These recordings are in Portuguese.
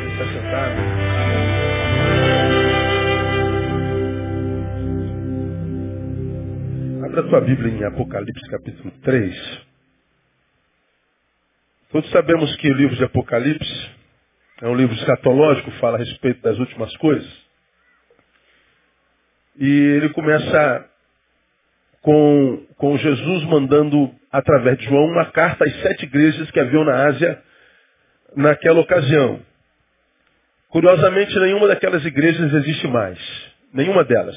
Podem se assentar. Abra a tua Bíblia em Apocalipse capítulo 3. Todos sabemos que o livro de Apocalipse é um livro escatológico, fala a respeito das últimas coisas. E ele começa com, com Jesus mandando, através de João, uma carta às sete igrejas que haviam na Ásia naquela ocasião. Curiosamente, nenhuma daquelas igrejas existe mais. Nenhuma delas.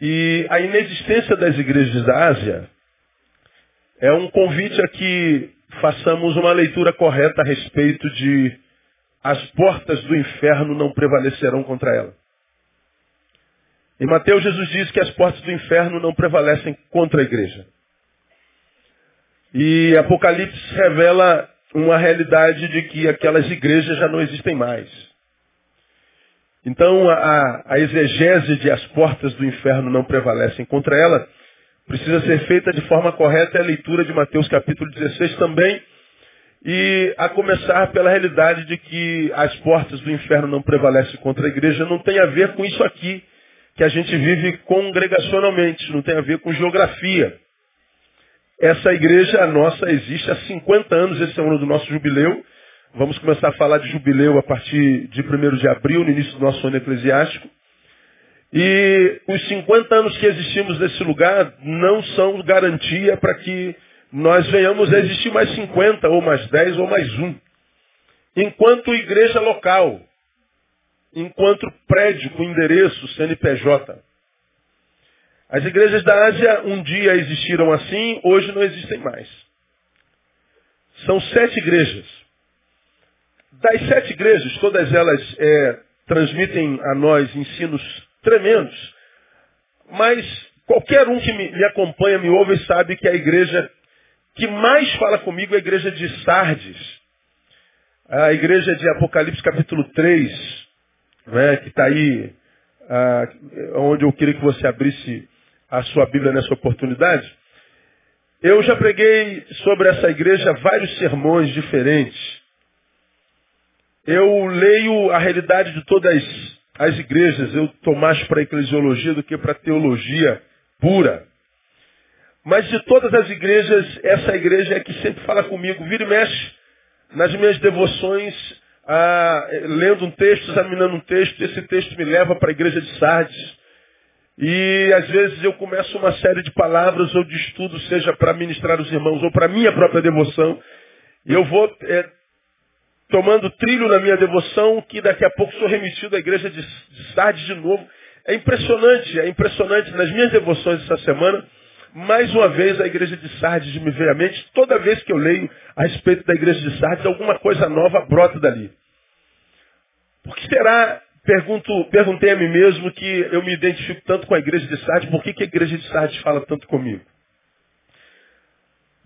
E a inexistência das igrejas da Ásia é um convite a que façamos uma leitura correta a respeito de as portas do inferno não prevalecerão contra ela. Em Mateus, Jesus diz que as portas do inferno não prevalecem contra a igreja. E Apocalipse revela uma realidade de que aquelas igrejas já não existem mais. Então, a, a exegese de as portas do inferno não prevalecem contra ela precisa ser feita de forma correta é a leitura de Mateus capítulo 16 também, e a começar pela realidade de que as portas do inferno não prevalecem contra a igreja, não tem a ver com isso aqui que a gente vive congregacionalmente, não tem a ver com geografia. Essa igreja nossa existe há 50 anos, esse é o ano do nosso jubileu. Vamos começar a falar de jubileu a partir de 1 de abril, no início do nosso ano eclesiástico. E os 50 anos que existimos nesse lugar não são garantia para que nós venhamos a existir mais 50, ou mais 10, ou mais um. Enquanto igreja local, enquanto prédio com endereço CNPJ. As igrejas da Ásia um dia existiram assim, hoje não existem mais. São sete igrejas. Das sete igrejas, todas elas é, transmitem a nós ensinos tremendos. Mas qualquer um que me, me acompanha, me ouve, sabe que a igreja que mais fala comigo é a igreja de Sardes. A igreja de Apocalipse capítulo 3, né, que está aí, ah, onde eu queria que você abrisse a sua Bíblia nessa oportunidade. Eu já preguei sobre essa igreja vários sermões diferentes. Eu leio a realidade de todas as igrejas. Eu estou mais para a eclesiologia do que para a teologia pura. Mas de todas as igrejas, essa igreja é que sempre fala comigo, vira e mexe nas minhas devoções ah, lendo um texto, examinando um texto, esse texto me leva para a igreja de Sardes. E às vezes eu começo uma série de palavras ou de estudo, seja para ministrar os irmãos ou para minha própria devoção. E eu vou é, tomando trilho na minha devoção, que daqui a pouco sou remetido à igreja de, de Sardes de novo. É impressionante, é impressionante. Nas minhas devoções essa semana, mais uma vez a igreja de Sardes me veio à mente. Toda vez que eu leio a respeito da igreja de Sardes, alguma coisa nova brota dali. Por que será, pergunto, perguntei a mim mesmo, que eu me identifico tanto com a igreja de Sardes, por que, que a igreja de Sardes fala tanto comigo?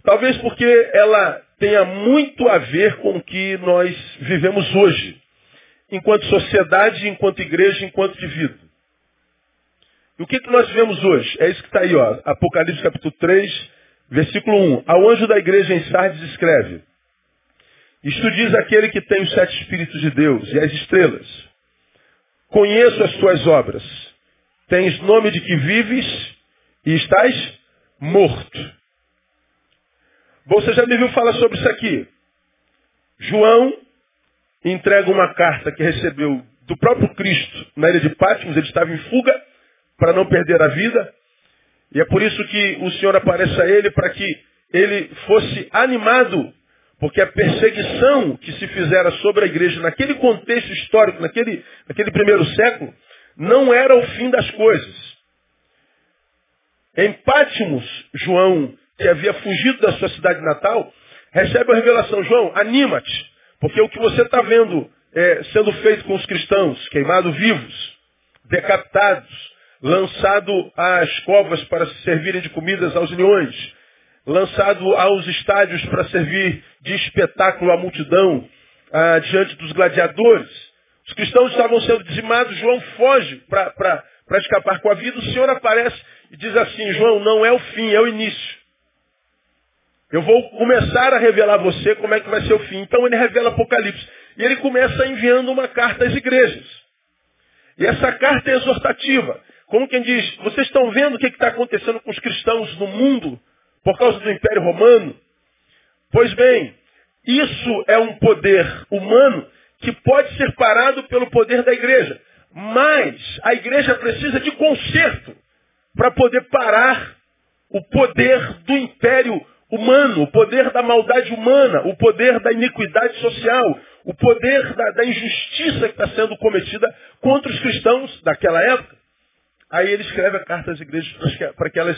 Talvez porque ela tenha muito a ver com o que nós vivemos hoje, enquanto sociedade, enquanto igreja, enquanto indivíduo. E o que, que nós vivemos hoje? É isso que está aí, ó, Apocalipse capítulo 3, versículo 1. Ao anjo da igreja em Sardes escreve, isto diz aquele que tem os sete Espíritos de Deus e as estrelas. Conheço as tuas obras. Tens nome de que vives e estás morto. Você já me viu falar sobre isso aqui. João entrega uma carta que recebeu do próprio Cristo na ilha de Patmos. Ele estava em fuga para não perder a vida. E é por isso que o Senhor aparece a ele para que ele fosse animado porque a perseguição que se fizera sobre a igreja naquele contexto histórico, naquele, naquele primeiro século, não era o fim das coisas. Em Pátimos, João, que havia fugido da sua cidade natal, recebe a revelação, João, anima-te, porque o que você está vendo é, sendo feito com os cristãos, queimados vivos, decapitados, lançado às covas para servirem de comidas aos leões, lançado aos estádios para servir de espetáculo à multidão ah, diante dos gladiadores. Os cristãos estavam sendo dizimados, João foge para escapar com a vida. O Senhor aparece e diz assim, João, não é o fim, é o início. Eu vou começar a revelar a você como é que vai ser o fim. Então ele revela Apocalipse. E ele começa enviando uma carta às igrejas. E essa carta é exortativa. Como quem diz, vocês estão vendo o que está acontecendo com os cristãos no mundo por causa do Império Romano? Pois bem, isso é um poder humano que pode ser parado pelo poder da igreja. Mas a igreja precisa de conserto para poder parar o poder do império humano, o poder da maldade humana, o poder da iniquidade social, o poder da, da injustiça que está sendo cometida contra os cristãos daquela época. Aí ele escreve a carta às igrejas para que, elas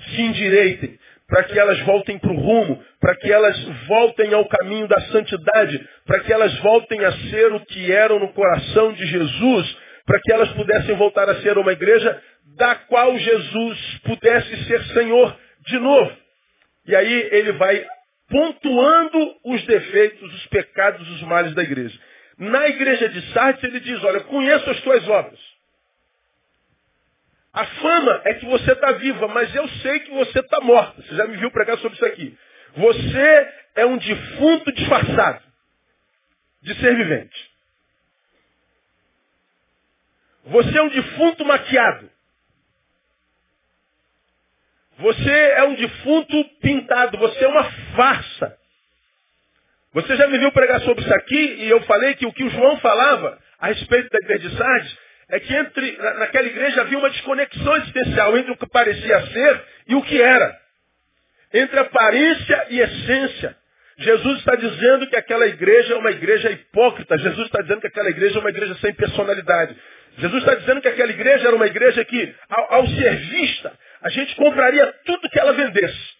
se endireitem, para que elas voltem para o rumo, para que elas voltem ao caminho da santidade, para que elas voltem a ser o que eram no coração de Jesus, para que elas pudessem voltar a ser uma igreja da qual Jesus pudesse ser Senhor de novo. E aí ele vai pontuando os defeitos, os pecados, os males da igreja. Na igreja de Sardes ele diz, olha, conheço as tuas obras. A fama é que você está viva, mas eu sei que você está morta. Você já me viu pregar sobre isso aqui. Você é um defunto disfarçado de ser vivente. Você é um defunto maquiado. Você é um defunto pintado, você é uma farsa. Você já me viu pregar sobre isso aqui e eu falei que o que o João falava a respeito da igreja é que entre, naquela igreja havia uma desconexão existencial entre o que parecia ser e o que era. Entre aparência e essência. Jesus está dizendo que aquela igreja é uma igreja hipócrita. Jesus está dizendo que aquela igreja é uma igreja sem personalidade. Jesus está dizendo que aquela igreja era uma igreja que, ao, ao ser vista, a gente compraria tudo que ela vendesse.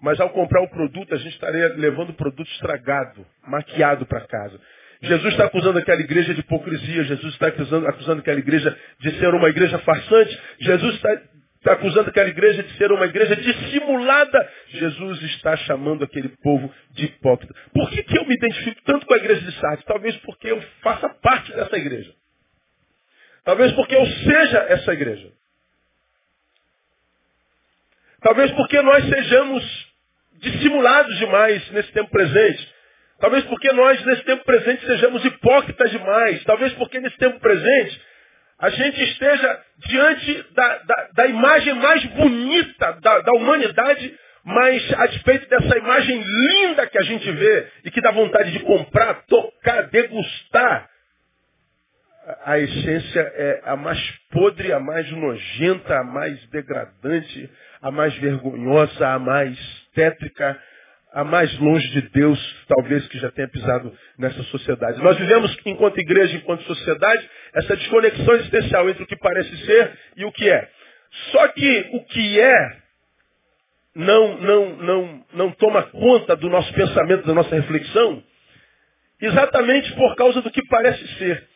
Mas ao comprar o produto, a gente estaria levando o produto estragado, maquiado para casa. Jesus está acusando aquela igreja de hipocrisia. Jesus está acusando, acusando aquela igreja de ser uma igreja farsante. Jesus está, está acusando aquela igreja de ser uma igreja dissimulada. Jesus está chamando aquele povo de hipócrita. Por que, que eu me identifico tanto com a igreja de Sardes? Talvez porque eu faça parte dessa igreja. Talvez porque eu seja essa igreja. Talvez porque nós sejamos dissimulados demais nesse tempo presente. Talvez porque nós, nesse tempo presente, sejamos hipócritas demais. Talvez porque nesse tempo presente a gente esteja diante da, da, da imagem mais bonita da, da humanidade, mas a despeito dessa imagem linda que a gente vê e que dá vontade de comprar, tocar, degustar, a essência é a mais podre, a mais nojenta, a mais degradante, a mais vergonhosa, a mais tétrica, a mais longe de Deus, talvez, que já tenha pisado nessa sociedade. Nós vivemos, enquanto igreja, enquanto sociedade, essa desconexão existencial entre o que parece ser e o que é. Só que o que é não, não, não, não toma conta do nosso pensamento, da nossa reflexão, exatamente por causa do que parece ser.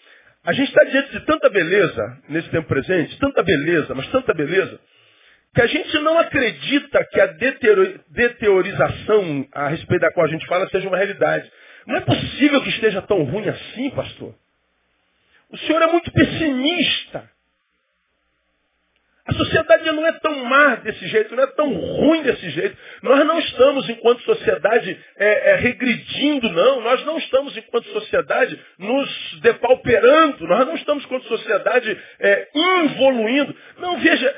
A gente está diante de tanta beleza nesse tempo presente, tanta beleza, mas tanta beleza, que a gente não acredita que a deteorização a respeito da qual a gente fala seja uma realidade. Não é possível que esteja tão ruim assim, pastor. O senhor é muito pessimista. A sociedade não é tão má desse jeito, não é tão ruim desse jeito. Nós não estamos, enquanto sociedade, é, é, regredindo, não. Nós não estamos, enquanto sociedade, nos depauperando. Nós não estamos, enquanto sociedade, é, involuindo. Não, veja,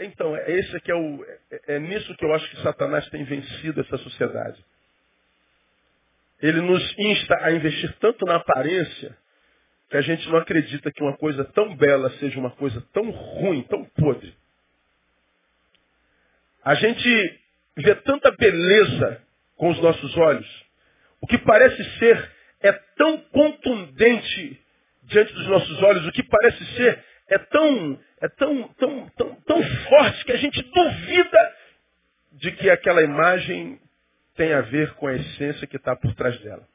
Então, esse que é, o, é, é nisso que eu acho que Satanás tem vencido essa sociedade. Ele nos insta a investir tanto na aparência, que a gente não acredita que uma coisa tão bela seja uma coisa tão ruim, tão podre. A gente vê tanta beleza com os nossos olhos. O que parece ser é tão contundente diante dos nossos olhos. O que parece ser é tão, é tão, tão, tão, tão forte que a gente duvida de que aquela imagem tem a ver com a essência que está por trás dela.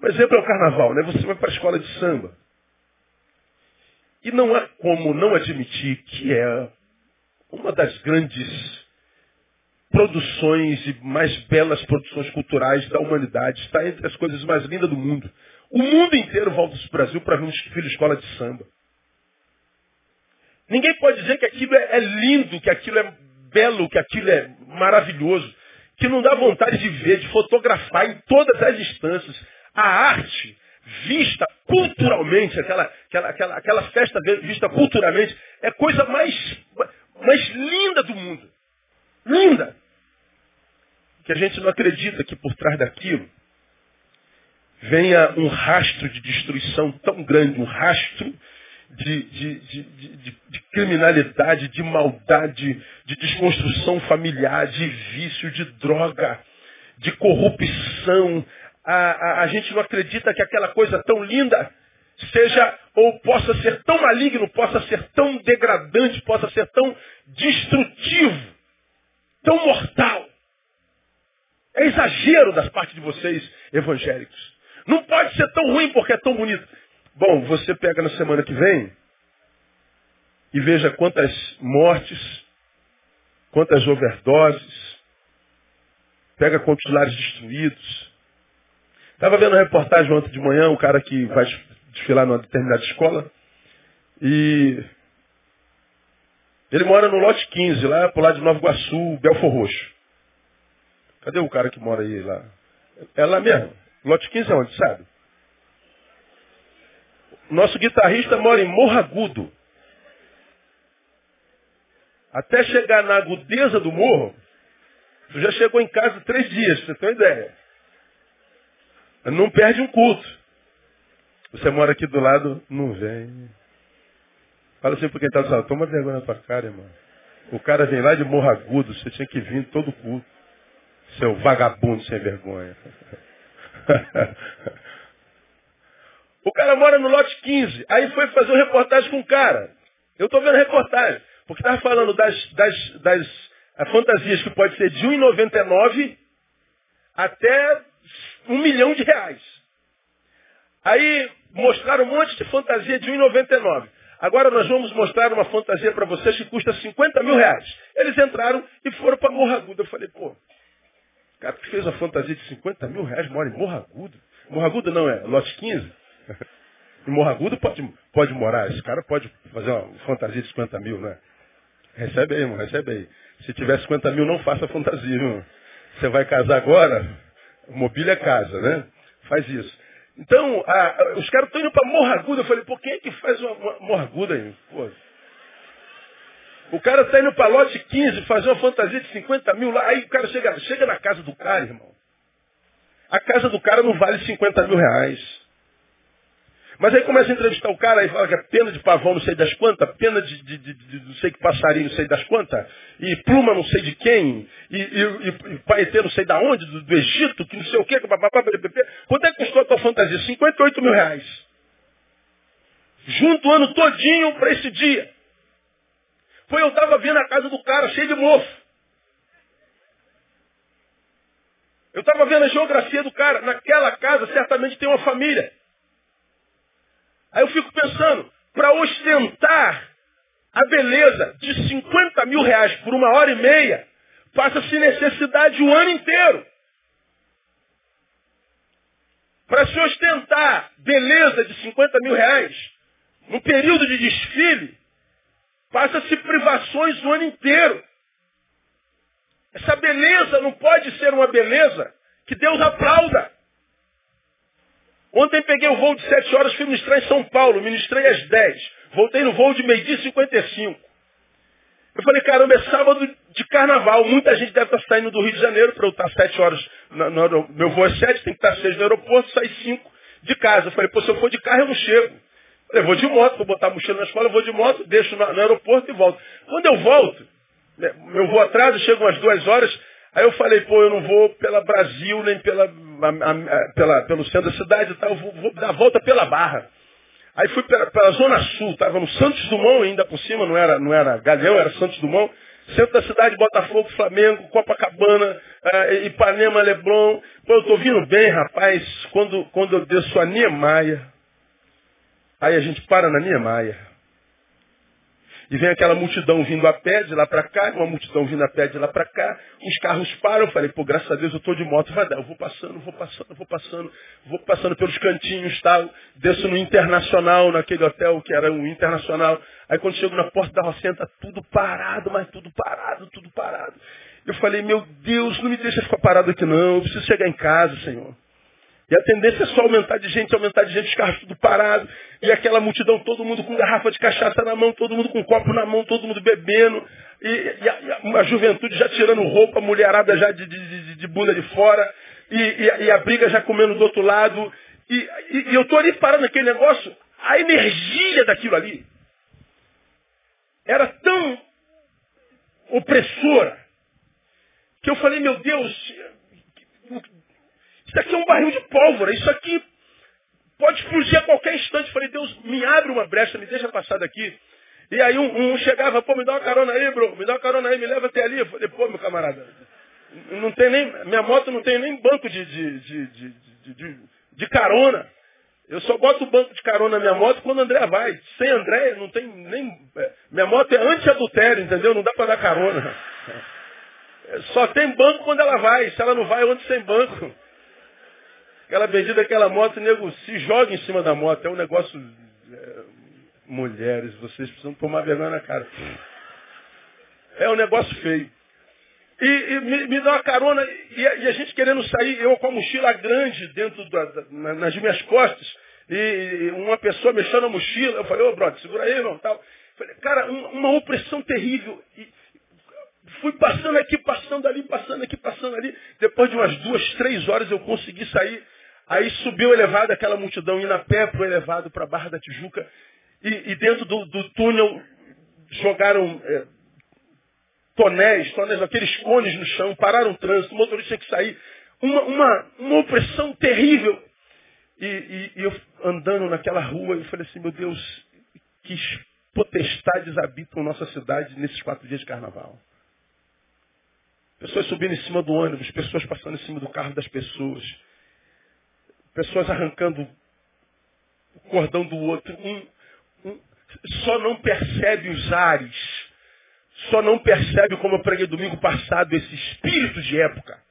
Um exemplo é o carnaval, né? Você vai para a escola de samba. E não há como não admitir que é uma das grandes produções e mais belas produções culturais da humanidade. Está entre as coisas mais lindas do mundo. O mundo inteiro volta para o Brasil para ver um filho de escola de samba. Ninguém pode dizer que aquilo é, é lindo, que aquilo é belo, que aquilo é maravilhoso, que não dá vontade de ver, de fotografar em todas as instâncias. A arte vista culturalmente, aquela, aquela, aquela, aquela festa vista culturalmente, é coisa mais, mais linda do mundo. Linda. Que a gente não acredita que por trás daquilo venha um rastro de destruição tão grande, um rastro de, de, de, de, criminalidade, de maldade, de desconstrução familiar, de vício, de droga, de corrupção. A, a, a gente não acredita que aquela coisa tão linda seja ou possa ser tão maligno, possa ser tão degradante, possa ser tão destrutivo, tão mortal. É exagero das partes de vocês evangélicos. Não pode ser tão ruim porque é tão bonito. Bom, você pega na semana que vem e veja quantas mortes, quantas overdoses, pega quantos lares destruídos. Estava vendo uma reportagem ontem de manhã, um cara que vai desfilar numa determinada escola, e ele mora no lote 15, lá pro lado de Nova Iguaçu, Belfor Roxo. Cadê o cara que mora aí lá? É lá mesmo. Lote 15 é onde, sabe? Nosso guitarrista mora em Morragudo. Até chegar na agudeza do morro, tu já chegou em casa três dias, você ter uma ideia. Não perde um culto. Você mora aqui do lado, não vem. Fala assim pra quem tá do lado, toma vergonha na tua cara, irmão. O cara vem lá de Morragudo, você tinha que vir todo culto. Seu vagabundo sem vergonha. O cara mora no lote 15. Aí foi fazer uma reportagem com o cara. Eu estou vendo a reportagem. Porque estava falando das, das, das fantasias que pode ser de 1,99 até um milhão de reais. Aí mostraram um monte de fantasia de 1,99. Agora nós vamos mostrar uma fantasia para vocês que custa 50 mil reais. Eles entraram e foram para Morragudo. Eu falei, pô, cara que fez uma fantasia de 50 mil reais mora em Morragudo. Morragudo não é, lote 15. Em Morragudo pode, pode morar, esse cara pode fazer uma fantasia de 50 mil, né? Recebe aí, irmão, recebe aí. Se tiver 50 mil, não faça fantasia, irmão. Você vai casar agora, mobília casa, né? Faz isso. Então, a, os caras estão indo para Morragudo. Eu falei, por quem é que faz uma, uma Morragudo aí? Pô. O cara está indo para lote 15 fazer uma fantasia de 50 mil lá. Aí o cara chega, chega na casa do cara, irmão. A casa do cara não vale 50 mil reais. Mas aí começa a entrevistar o cara e fala que é pena de pavão não sei das quantas, pena de, de, de, de não sei que passarinho não sei das quantas, e pluma não sei de quem, e, e, e, e paetê não sei da onde, do, do, Egito, que não sei o quê, papapá, quanto é que custou a tua fantasia? 58 mil reais. Junto o ano todinho para esse dia. Foi eu estava vendo a casa do cara, cheio de mofo. Eu estava vendo a geografia do cara. Naquela casa certamente tem uma família. Aí eu fico pensando, para ostentar a beleza de 50 mil reais por uma hora e meia, passa-se necessidade o ano inteiro. Para se ostentar beleza de 50 mil reais, no período de desfile, passa-se privações o ano inteiro. Essa beleza não pode ser uma beleza que Deus aplauda. Ontem peguei o voo de 7 horas, fui ministrar em São Paulo, ministrei às 10. Voltei no voo de meio-dia e 55. Eu falei, caramba, é sábado de carnaval. Muita gente deve estar saindo do Rio de Janeiro para eu estar 7 horas. No, meu voo é 7, tem que estar 6 no aeroporto, sai 5 de casa. Eu falei, pô, se eu for de carro eu não chego. Eu vou de moto, vou botar a mochila na escola, eu vou de moto, deixo no, aeroporto e volto. Quando eu volto, né, meu voo atraso, chego umas duas horas, Aí eu falei, pô, eu não vou pela Brasil, nem pela, a, a, pela pelo centro da cidade e tal, eu vou, vou, dar a volta pela Barra. Aí fui pela, pela Zona Sul, estava no Santos Dumont ainda por cima, não era, não era Galeão, era Santos Dumont. Centro da cidade, Botafogo, Flamengo, Copacabana, uh, Ipanema, Leblon. Pô, eu tô vindo bem, rapaz, quando, quando eu desço a Niemeyer. Aí a gente para na Niemeyer. E vem aquela multidão vindo a pé de lá para cá, uma multidão vindo a pé de lá para cá, os carros param, eu falei, pô, graças a Deus eu estou de moto, vai dar, eu vou passando, vou passando, vou passando, vou passando pelos cantinhos, tal, desço no Internacional, naquele hotel que era um Internacional. Aí quando chego na porta da Rocenta, tudo parado, mas tudo parado, tudo parado. Eu falei, meu Deus, não me deixa ficar parado aqui não, eu preciso chegar em casa, Senhor. E a tendência é só aumentar de gente, aumentar de gente, os carros tudo parados. E aquela multidão, todo mundo com garrafa de cachaça na mão, todo mundo com copo na mão, todo mundo bebendo. E, e, a, e a, uma juventude já tirando roupa, mulherada já de, de, de, bunda de fora. E, e, a briga já comendo do outro lado. E, eu estou ali parando aquele negócio. A energia daquilo ali era tão opressora que eu falei, meu Deus, isso aqui é um barril de pólvora, isso aqui pode explodir a qualquer instante. Falei, Deus, me abre uma brecha, me deixa passar daqui. E aí um, um, chegava, pô, me dá uma carona aí, bro, me dá uma carona aí, me leva até ali. Eu falei, pô, meu camarada, não tem nem, minha moto não tem nem banco de, de, de, de, de carona. Eu só boto o banco de carona na minha moto quando André vai. Sem André, não tem nem. É, minha moto é anti-adultério, entendeu? Não dá para dar carona. Só tem banco quando ela vai. Se ela não vai, onde sem banco. Aquela bendita, aquela moto, o nego se joga em cima da moto. É um negócio. É, mulheres, vocês precisam tomar vergonha na cara. É um negócio feio. E, e me, me, dá uma carona, e a, e a, gente querendo sair, eu com a mochila grande dentro da, da, nas minhas costas, e uma pessoa mexendo a mochila, eu falei, ô oh, brother, segura aí, irmão, tal. Falei, cara, uma, uma opressão terrível. E fui passando aqui, passando ali, passando aqui, passando ali. Depois de umas duas, três horas eu consegui sair Aí subiu elevado, aquela multidão indo a pé para o elevado para a Barra da Tijuca. E, e dentro do, do, túnel jogaram é, tonéis, tonéis, aqueles cones no chão, pararam o trânsito, o motorista tinha que sair. Uma, uma, uma opressão terrível. E, e, e eu andando naquela rua, eu falei assim, meu Deus, que potestades habitam nossa cidade nesses quatro dias de carnaval. Pessoas subindo em cima do ônibus, pessoas passando em cima do carro das pessoas pessoas arrancando o cordão do outro. Um, um, só não percebe os ares. Só não percebe, como eu preguei domingo passado, esse espírito de época.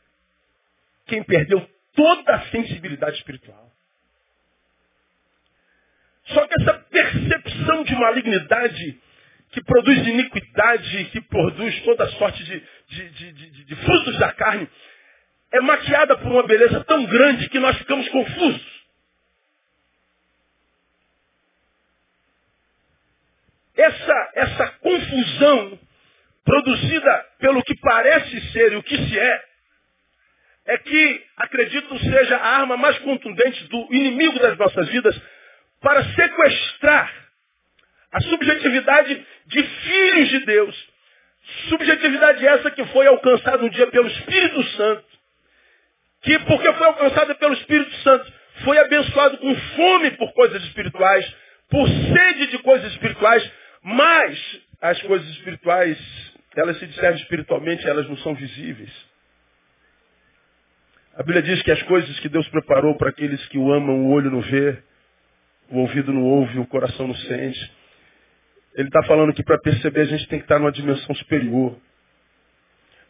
Quem perdeu toda a sensibilidade espiritual. Só que essa percepção de malignidade que produz iniquidade, que produz toda sorte de, de, de, de frutos da carne, é maquiada por uma beleza tão grande que nós ficamos confusos. Essa, essa confusão produzida pelo que parece ser e o que se é, é que, acredito, seja a arma mais contundente do inimigo das nossas vidas para sequestrar a subjetividade de filhos de Deus. Subjetividade essa que foi alcançada um dia pelo Espírito Santo que porque foi alcançada pelo Espírito Santo, foi abençoado com fome por coisas espirituais, por sede de coisas espirituais, mas as coisas espirituais, elas se discernem espiritualmente, elas não são visíveis. A Bíblia diz que as coisas que Deus preparou para aqueles que o amam, o olho não vê, o ouvido não ouve, o coração não sente. Ele está falando que para perceber a gente tem que estar numa dimensão superior.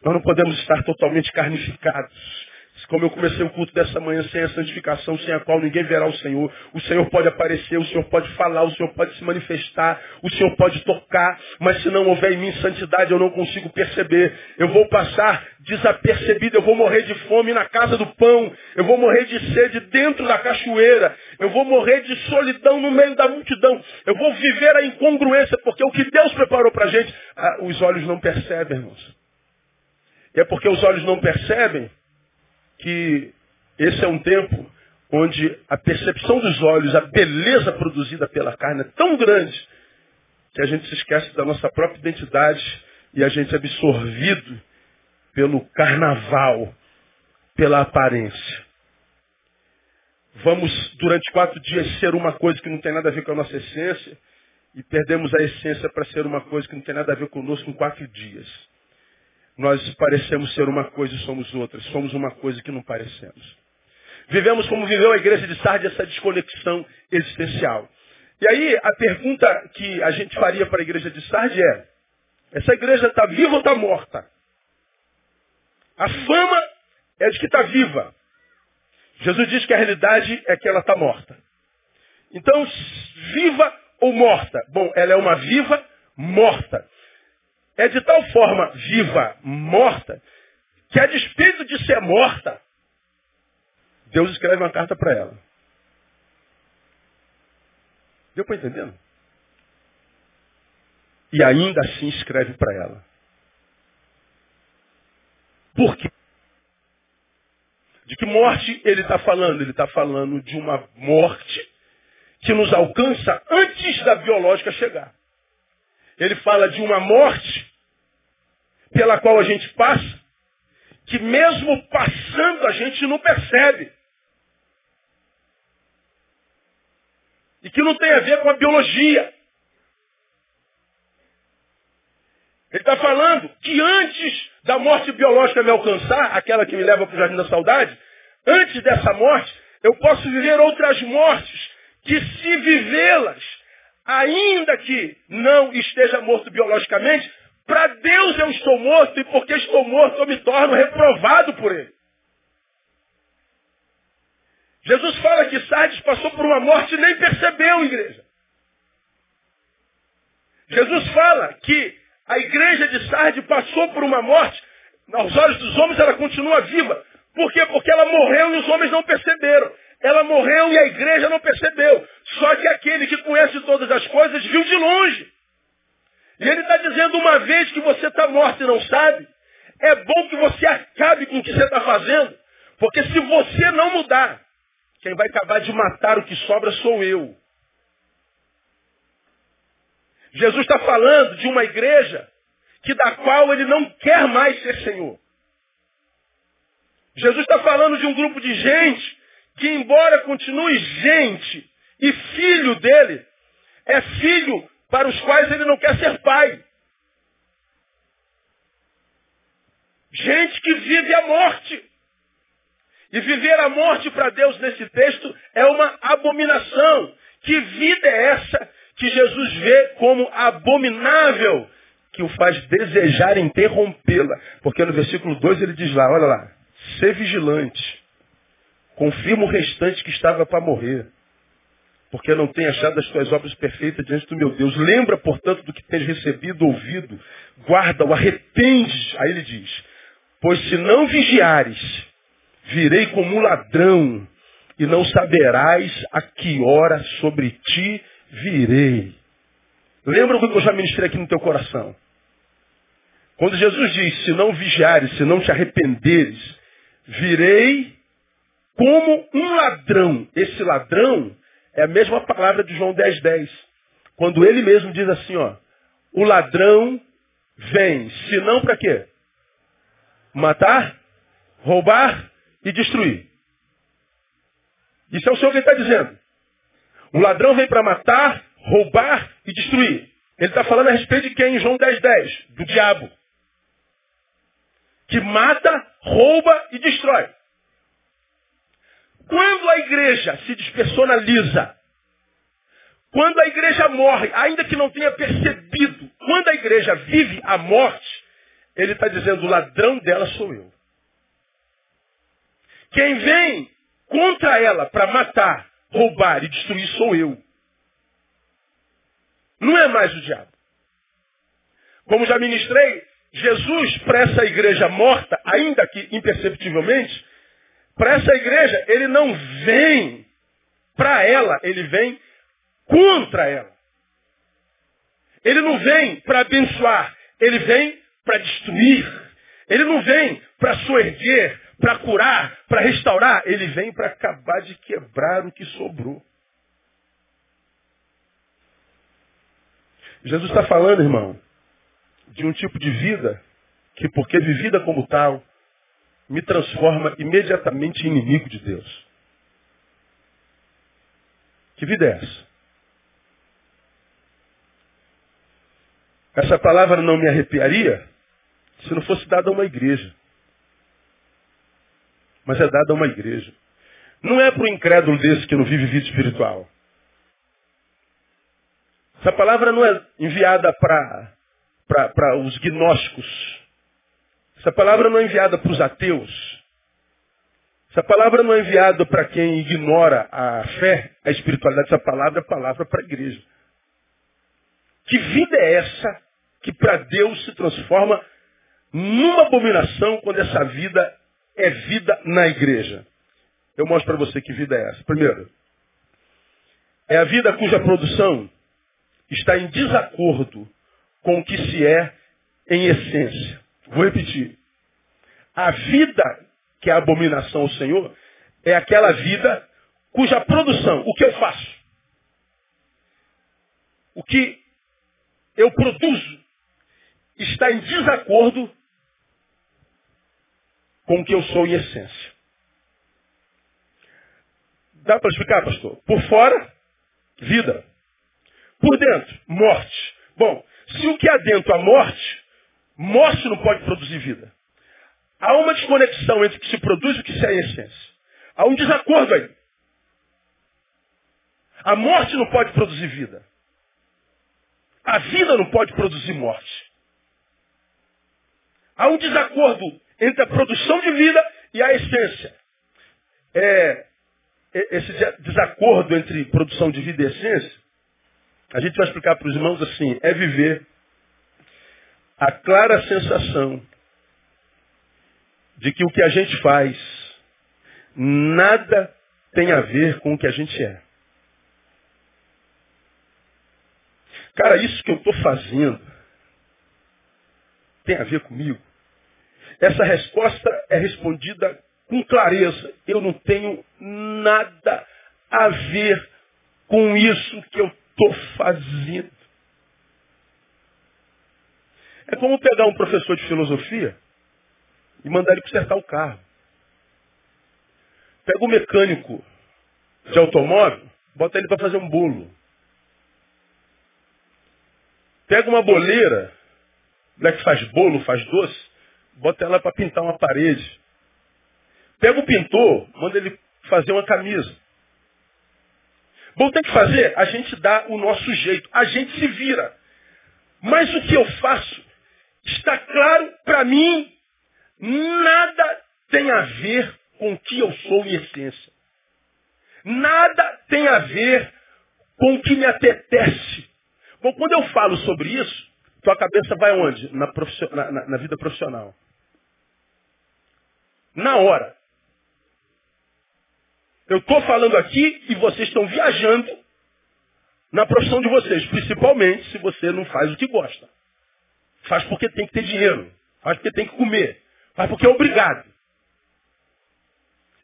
Nós não podemos estar totalmente carnificados. Como eu comecei o culto dessa manhã sem a santificação, sem a qual ninguém verá o Senhor. O Senhor pode aparecer, o Senhor pode falar, o Senhor pode se manifestar, o Senhor pode tocar, mas se não houver em mim santidade, eu não consigo perceber. Eu vou passar desapercebido, eu vou morrer de fome na casa do pão, eu vou morrer de sede dentro da cachoeira, eu vou morrer de solidão no meio da multidão, eu vou viver a incongruência, porque o que Deus preparou para a gente, ah, os olhos não percebem, irmãos. E é porque os olhos não percebem que esse é um tempo onde a percepção dos olhos, a beleza produzida pela carne é tão grande que a gente se esquece da nossa própria identidade e a gente é absorvido pelo carnaval, pela aparência. Vamos, durante quatro dias, ser uma coisa que não tem nada a ver com a nossa essência e perdemos a essência para ser uma coisa que não tem nada a ver conosco em quatro dias. Nós parecemos ser uma coisa e somos outra. Somos uma coisa que não parecemos. Vivemos como viveu a igreja de Sardes essa desconexão existencial. E aí a pergunta que a gente faria para a igreja de Sardes é, essa igreja está viva ou está morta? A fama é de que está viva. Jesus diz que a realidade é que ela está morta. Então, viva ou morta? Bom, ela é uma viva morta. É de tal forma viva, morta, que a despeito de ser morta, Deus escreve uma carta para ela. Deu para entender? E ainda assim escreve para ela. Por quê? De que morte ele está falando? Ele está falando de uma morte que nos alcança antes da biológica chegar. Ele fala de uma morte pela qual a gente passa, que mesmo passando a gente não percebe. E que não tem a ver com a biologia. Ele está falando que antes da morte biológica me alcançar, aquela que me leva para o jardim da saudade, antes dessa morte, eu posso viver outras mortes, que se vivê-las, ainda que não esteja morto biologicamente, para Deus eu estou morto, e porque estou morto eu me torno reprovado por Ele. Jesus fala que Sardes passou por uma morte e nem percebeu, igreja. Jesus fala que a igreja de Sardes passou por uma morte, aos olhos dos homens ela continua viva. Por quê? Porque ela morreu e os homens não perceberam. Ela morreu e a igreja não percebeu. Só que aquele que conhece todas as coisas viu de longe. E ele está dizendo, uma vez que você está morto e não sabe, é bom que você acabe com o que você está fazendo. Porque se você não mudar, quem vai acabar de matar o que sobra sou eu. Jesus está falando de uma igreja que da qual ele não quer mais ser Senhor. Jesus está falando de um grupo de gente que, embora continue gente e filho dele, é filho para os quais ele não quer ser pai. Gente que vive a morte. E viver a morte para Deus nesse texto é uma abominação. Que vida é essa que Jesus vê como abominável, que o faz desejar interrompê-la? Porque no versículo 2 ele diz lá, olha lá, ser vigilante, confirma o restante que estava para morrer porque não tem achado as tuas obras perfeitas diante do meu Deus. Lembra, portanto, do que tens recebido, ouvido, guarda-o, arrepende. Aí ele diz, pois se não vigiares, virei como um ladrão, e não saberás a que hora sobre ti virei. Lembra o que eu já ministrei aqui no teu coração? Quando Jesus diz, se não vigiares, se não te arrependeres, virei como um ladrão. Esse ladrão é a mesma palavra de João 10, 10. Quando ele mesmo diz assim, ó, o ladrão vem, se não para quê? Matar, roubar e destruir. Isso é o Senhor que está dizendo. O ladrão vem para matar, roubar e destruir. Ele está falando a respeito de quem em João 10, 10? Do diabo. Que mata, rouba e destrói. Quando a igreja se despersonaliza, quando a igreja morre, ainda que não tenha percebido, quando a igreja vive a morte, ele está dizendo, o ladrão dela sou eu. Quem vem contra ela para matar, roubar e destruir sou eu. Não é mais o diabo. Como já ministrei, Jesus, para essa igreja morta, ainda que imperceptivelmente, para essa igreja, ele não vem para ela, ele vem contra ela. Ele não vem para abençoar, ele vem para destruir. Ele não vem para soerguer, para curar, para restaurar. Ele vem para acabar de quebrar o que sobrou. Jesus está falando, irmão, de um tipo de vida que, porque vivida como tal, me transforma imediatamente em inimigo de Deus. Que vida é essa? Essa palavra não me arrepiaria se não fosse dada a uma igreja. Mas é dada a uma igreja. Não é para o incrédulo desse que não vive vida espiritual. Essa palavra não é enviada para os gnósticos. Essa palavra não é enviada para os ateus. Essa palavra não é enviada para quem ignora a fé, a espiritualidade. Essa palavra é palavra para a igreja. Que vida é essa que para Deus se transforma numa abominação quando essa vida é vida na igreja? Eu mostro para você que vida é essa. Primeiro, é a vida cuja produção está em desacordo com o que se é em essência. Vou repetir. A vida que é a abominação ao Senhor é aquela vida cuja produção, o que eu faço, o que eu produzo, está em desacordo com o que eu sou em essência. Dá para explicar, pastor? Por fora, vida. Por dentro, morte. Bom, se o que há dentro a morte, morte não pode produzir vida. Há uma desconexão entre o que se produz e o que se é essência. Há um desacordo aí. A morte não pode produzir vida. A vida não pode produzir morte. Há um desacordo entre a produção de vida e a essência. É, é esse desacordo entre produção de vida e essência, a gente vai explicar para os irmãos assim, é viver a clara sensação de que o que a gente faz nada tem a ver com o que a gente é. Cara, isso que eu estou fazendo tem a ver comigo. Essa resposta é respondida com clareza. Eu não tenho nada a ver com isso que eu estou fazendo. É como pegar um professor de filosofia e mandar ele consertar o carro. Pega o mecânico de automóvel, bota ele para fazer um bolo. Pega uma boleira, né, que faz bolo, faz doce, bota ela para pintar uma parede. Pega o pintor, manda ele fazer uma camisa. Bom, tem que fazer? A gente dá o nosso jeito. A gente se vira. Mas o que eu faço está claro para mim nada tem a ver com o que eu sou em essência. Nada tem a ver com o que me apetece. Bom, quando eu falo sobre isso, tua cabeça vai onde? Na, na, na vida profissional. Na hora. Eu estou falando aqui e vocês estão viajando na profissão de vocês, principalmente se você não faz o que gosta. Faz porque tem que ter dinheiro, faz porque tem que comer, mas porque é obrigado.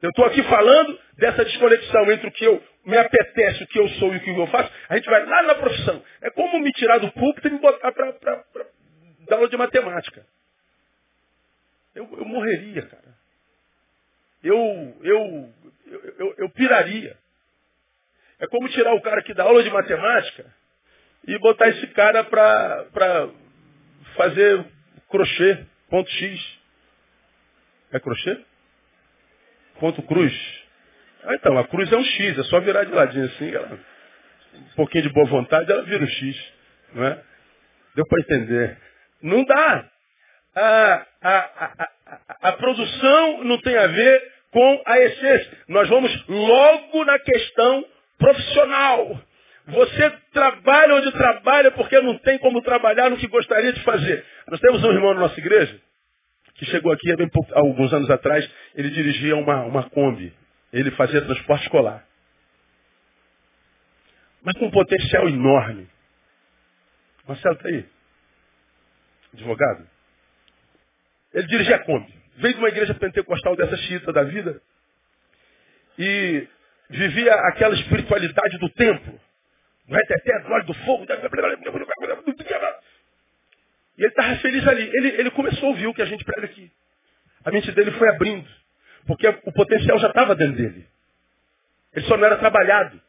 Eu estou aqui falando dessa desconexão entre o que eu me apetece, o que eu sou e o que eu faço. A gente vai lá na profissão. É como me tirar do púlpito e me botar para dar aula de matemática. Eu, eu morreria, cara. Eu, eu, eu, eu piraria. É como tirar o cara que dá aula de matemática e botar esse cara para fazer crochê, ponto X. É crochê? Ponto cruz. Ah, então, a cruz é um X, é só virar de ladinho assim, ela, um pouquinho de boa vontade, ela vira um X. Não é? Deu para entender. Não dá. A, a, a, a, produção não tem a ver com a essência. Nós vamos logo na questão profissional. Você trabalha onde trabalha porque não tem como trabalhar no que gostaria de fazer. Nós temos um irmão na nossa igreja que chegou aqui há, pouco, alguns anos atrás, ele dirigia uma, uma Kombi. Ele fazia transporte escolar. Mas com um potencial enorme. Marcelo está aí? Advogado? Ele dirigia a Kombi. Veio de uma igreja pentecostal dessa chita da vida. E vivia aquela espiritualidade do templo. Do reteté, do óleo do fogo. E ele estava feliz ali. Ele, ele começou a ouvir o que a gente prega aqui. A mente dele foi abrindo. Porque o potencial já estava dentro dele. Ele só não era trabalhado.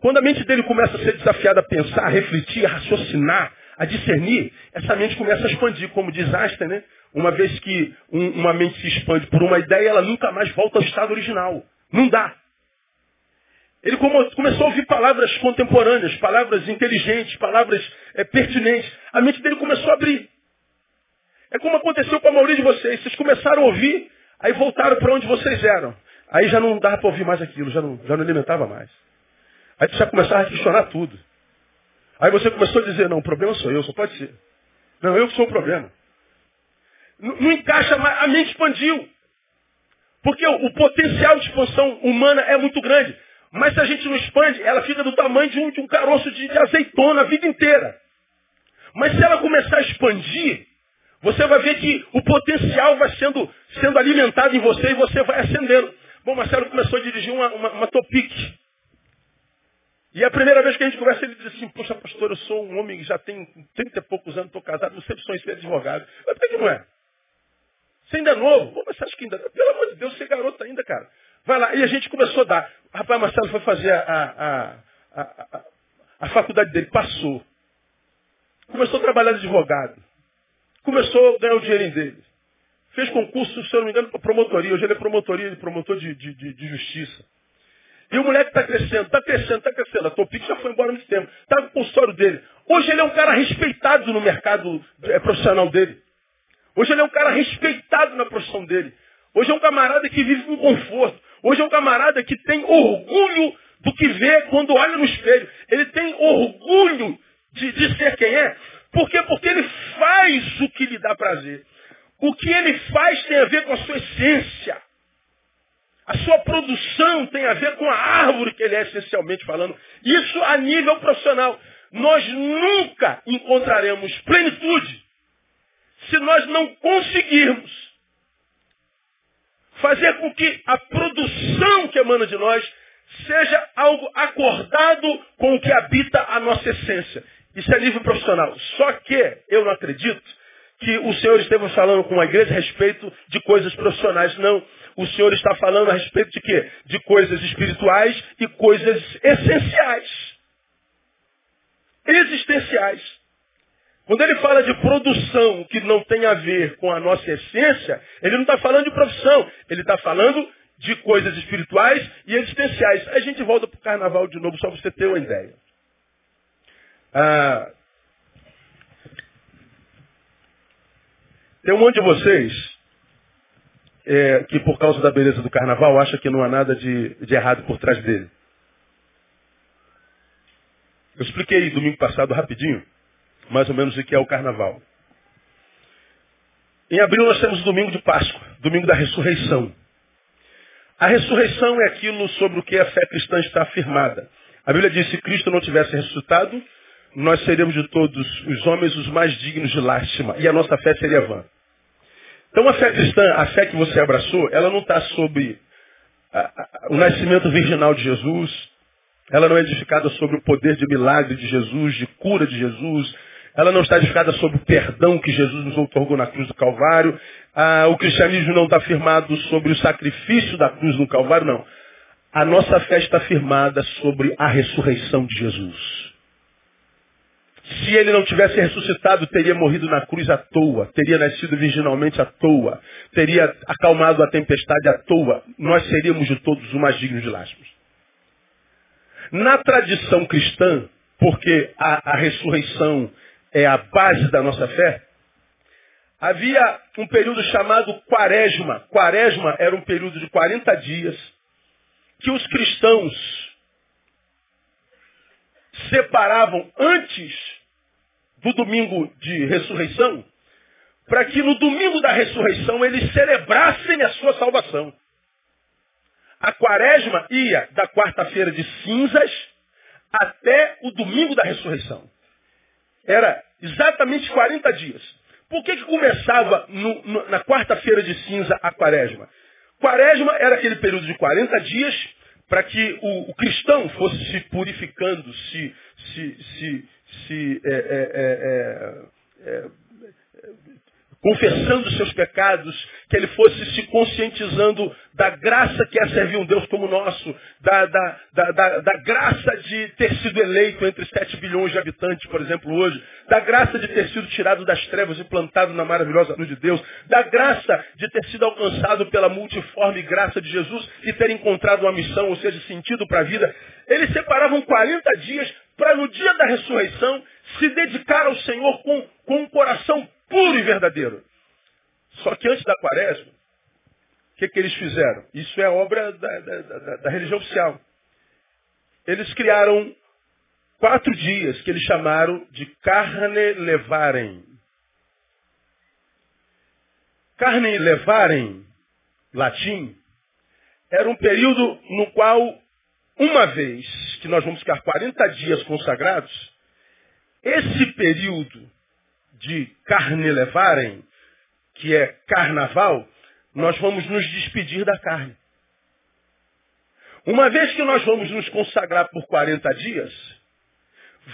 Quando a mente dele começa a ser desafiada a pensar, a refletir, a raciocinar, a discernir, essa mente começa a expandir, como diz Einstein, né? Uma vez que um, uma mente se expande por uma ideia, ela nunca mais volta ao estado original. Não dá. Ele começou a ouvir palavras contemporâneas, palavras inteligentes, palavras é, pertinentes. A mente dele começou a abrir. É como aconteceu com a maioria de vocês. Vocês começaram a ouvir, aí voltaram para onde vocês eram. Aí já não dava para ouvir mais aquilo, já não, já não alimentava mais. Aí você já começava a questionar tudo. Aí você começou a dizer, não, o problema sou eu, só pode ser. Não, eu que sou o problema. Não, não encaixa mais, a mente expandiu. Porque o, o, potencial de expansão humana é muito grande. Mas se a gente não expande, ela fica do tamanho de um, de um caroço de, de azeitona a vida inteira. Mas se ela começar a expandir, você vai ver que o potencial vai sendo, sendo alimentado em você e você vai ascendendo. Bom, Marcelo começou a dirigir uma, uma, uma Topic. E a primeira vez que a gente conversa, ele diz assim, poxa pastor, eu sou um homem que já tem 30 e poucos anos, estou casado, não sempre sonhei ser advogado. Mas por que não é? Você ainda é novo? Pô, mas você acha que ainda... Pelo amor de Deus, você é garoto ainda, cara. Vai lá. E a gente começou a dar. Rapaz, Marcelo foi fazer a, a, a, a, faculdade dele, passou. Começou a trabalhar de advogado. Começou a ganhar o dinheirinho dele. Fez concurso, se eu não me engano, para promotoria. Hoje ele é promotoria, promotor de, de, de, de justiça. E o moleque está crescendo, está crescendo, está crescendo. A Topic já foi embora há muito tempo. Está no consultório dele. Hoje ele é um cara respeitado no mercado é, profissional dele. Hoje ele é um cara respeitado na profissão dele. Hoje é um camarada que vive com conforto. Hoje é um camarada que tem orgulho do que vê quando olha no espelho. Ele tem orgulho de, de ser quem é. Por quê? Porque ele faz o que lhe dá prazer. O que ele faz tem a ver com a sua essência. A sua produção tem a ver com a árvore que ele é essencialmente falando. Isso a nível profissional. Nós nunca encontraremos plenitude se nós não conseguirmos fazer com que a produção que emana de nós seja algo acordado com o que habita a nossa essência. Isso é nível profissional. Só que eu não acredito que o Senhor esteja falando com a igreja a respeito de coisas profissionais. Não. O Senhor está falando a respeito de quê? De coisas espirituais e coisas essenciais. Existenciais. Quando ele fala de produção que não tem a ver com a nossa essência, ele não está falando de profissão, ele está falando de coisas espirituais e existenciais. A gente volta para o carnaval de novo, só para você ter uma ideia. Ah, tem um monte de vocês é, que por causa da beleza do carnaval acha que não há nada de, de errado por trás dele. Eu expliquei domingo passado rapidinho mais ou menos o que é o carnaval. Em abril nós temos o domingo de Páscoa, domingo da ressurreição. A ressurreição é aquilo sobre o que a fé cristã está afirmada. A Bíblia diz, se Cristo não tivesse ressuscitado, nós seríamos de todos os homens os mais dignos de lástima, e a nossa fé seria vã. Então a fé cristã, a fé que você abraçou, ela não está sobre o nascimento virginal de Jesus, ela não é edificada sobre o poder de milagre de Jesus, de cura de Jesus, ela não está edificada sobre o perdão que Jesus nos otorgou na cruz do Calvário. Ah, o cristianismo não está firmado sobre o sacrifício da cruz no Calvário, não. A nossa fé está firmada sobre a ressurreição de Jesus. Se ele não tivesse ressuscitado, teria morrido na cruz à toa, teria nascido virginalmente à toa, teria acalmado a tempestade à toa. Nós seríamos de todos os mais dignos de lástimos. Na tradição cristã, porque a, a ressurreição é a base da nossa fé, havia um período chamado quaresma. Quaresma era um período de 40 dias que os cristãos separavam antes do domingo de ressurreição, para que no domingo da ressurreição eles celebrassem a sua salvação. A quaresma ia da quarta-feira de cinzas até o domingo da ressurreição. Era exatamente 40 dias. Por que, que começava no, no, na quarta-feira de cinza a quaresma? Quaresma era aquele período de 40 dias para que o, o, cristão fosse se purificando, se, se, se, se é, é, é, é, é confessando seus pecados, que ele fosse se conscientizando da graça que é servir um Deus como o nosso, da, da, da, da, da graça de ter sido eleito entre 7 bilhões de habitantes, por exemplo, hoje, da graça de ter sido tirado das trevas e plantado na maravilhosa luz de Deus, da graça de ter sido alcançado pela multiforme graça de Jesus e ter encontrado uma missão, ou seja, sentido para a vida. Eles separavam 40 dias para no dia da ressurreição se dedicar ao Senhor com, com um coração puro e verdadeiro. Só que antes da quaresma, o que, que eles fizeram? Isso é obra da, da, da, da religião oficial. Eles criaram quatro dias que eles chamaram de carne levarem. Carne levarem, latim, era um período no qual, uma vez que nós vamos ficar 40 dias consagrados, esse período de carne levarem, que é carnaval, nós vamos nos despedir da carne. Uma vez que nós vamos nos consagrar por 40 dias,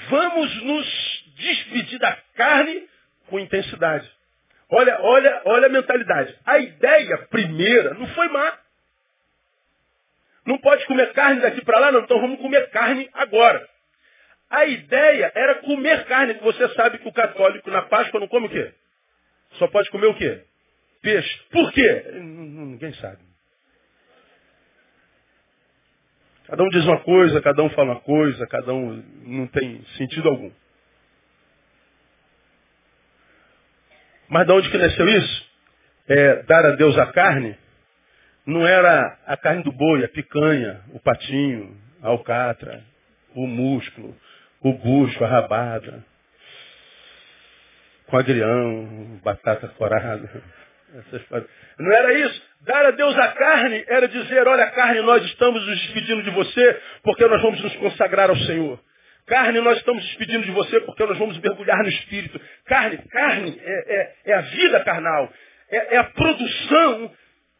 vamos nos despedir da carne com intensidade. Olha, olha, olha a mentalidade. A ideia primeira não foi má. Não pode comer carne daqui para lá, não. Então vamos comer carne agora. A ideia era comer carne, você sabe que o católico na Páscoa não come o quê? Só pode comer o quê? Peixe. Por quê? Ninguém sabe. Cada um diz uma coisa, cada um fala uma coisa, cada um não tem sentido algum. Mas de onde que nasceu isso? É, dar a Deus a carne não era a carne do boi, a picanha, o patinho, a alcatra, o músculo, o bucho, a rabada, com agrião, batata corada. Não era isso. Dar a Deus a carne era dizer, olha carne, nós estamos nos despedindo de você porque nós vamos nos consagrar ao Senhor. Carne, nós estamos despedindo de você porque nós vamos mergulhar no Espírito. Carne, carne é, é, é a vida carnal. É, é a produção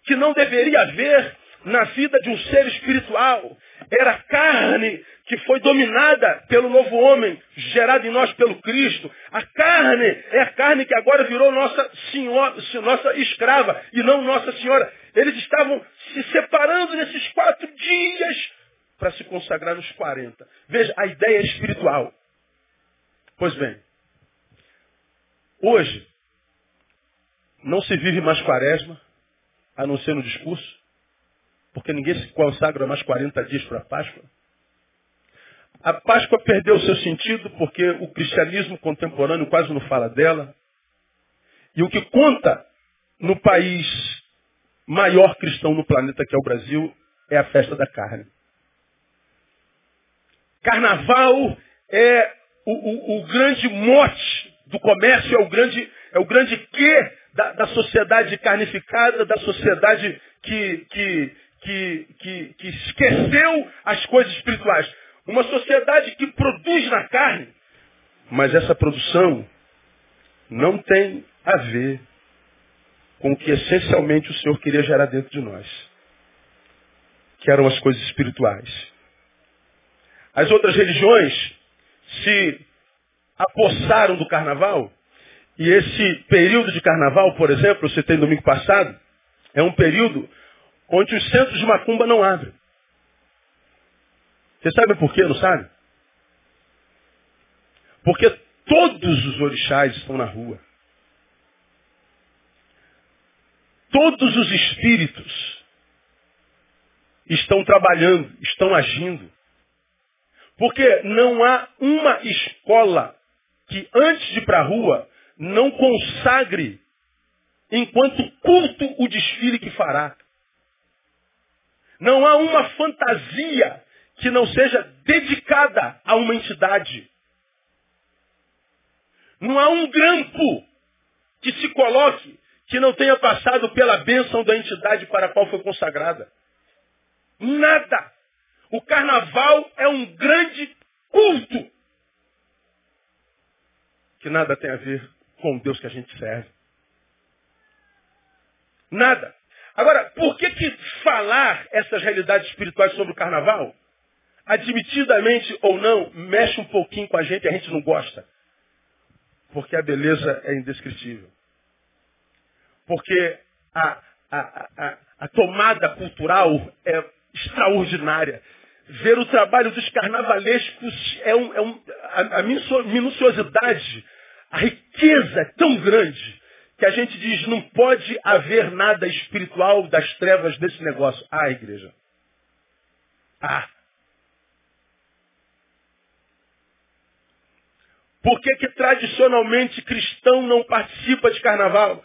que não deveria haver na vida de um ser espiritual. Era carne que foi dominada pelo novo homem, gerado em nós pelo Cristo. A carne é a carne que agora virou nossa senhora, nossa escrava e não nossa senhora. Eles estavam se separando nesses quatro dias para se consagrar nos 40. Veja, a ideia é espiritual. Pois bem, hoje não se vive mais quaresma, a não ser no discurso, porque ninguém se consagra mais 40 dias para a Páscoa. A Páscoa perdeu seu sentido porque o cristianismo contemporâneo quase não fala dela. E o que conta no país maior cristão no planeta, que é o Brasil, é a festa da carne. Carnaval é o, o, o grande mote do comércio, é o grande, é o grande quê da, da sociedade carnificada, da sociedade que, que, que, que, que esqueceu as coisas espirituais. Uma sociedade que produz na carne, mas essa produção não tem a ver com o que essencialmente o Senhor queria gerar dentro de nós, que eram as coisas espirituais. As outras religiões se apossaram do carnaval, e esse período de carnaval, por exemplo, você tem domingo passado, é um período onde os centros de macumba não abrem. Você sabe por quê, não sabe? Porque todos os orixás estão na rua. Todos os espíritos estão trabalhando, estão agindo. Porque não há uma escola que antes de ir para a rua não consagre enquanto culto o desfile que fará. Não há uma fantasia que não seja dedicada a uma entidade. Não há um grampo que se coloque que não tenha passado pela bênção da entidade para a qual foi consagrada. Nada. O carnaval é um grande culto que nada tem a ver com o Deus que a gente serve. Nada. Agora, por que, que falar essas realidades espirituais sobre o carnaval admitidamente ou não, mexe um pouquinho com a gente e a gente não gosta. Porque a beleza é indescritível. Porque a, a, a, a tomada cultural é extraordinária. Ver o trabalho dos carnavalescos é, um, é um, a, a minuciosidade, a riqueza é tão grande que a gente diz não pode haver nada espiritual das trevas desse negócio. Ah, igreja. Ah. Por que, que tradicionalmente cristão não participa de carnaval?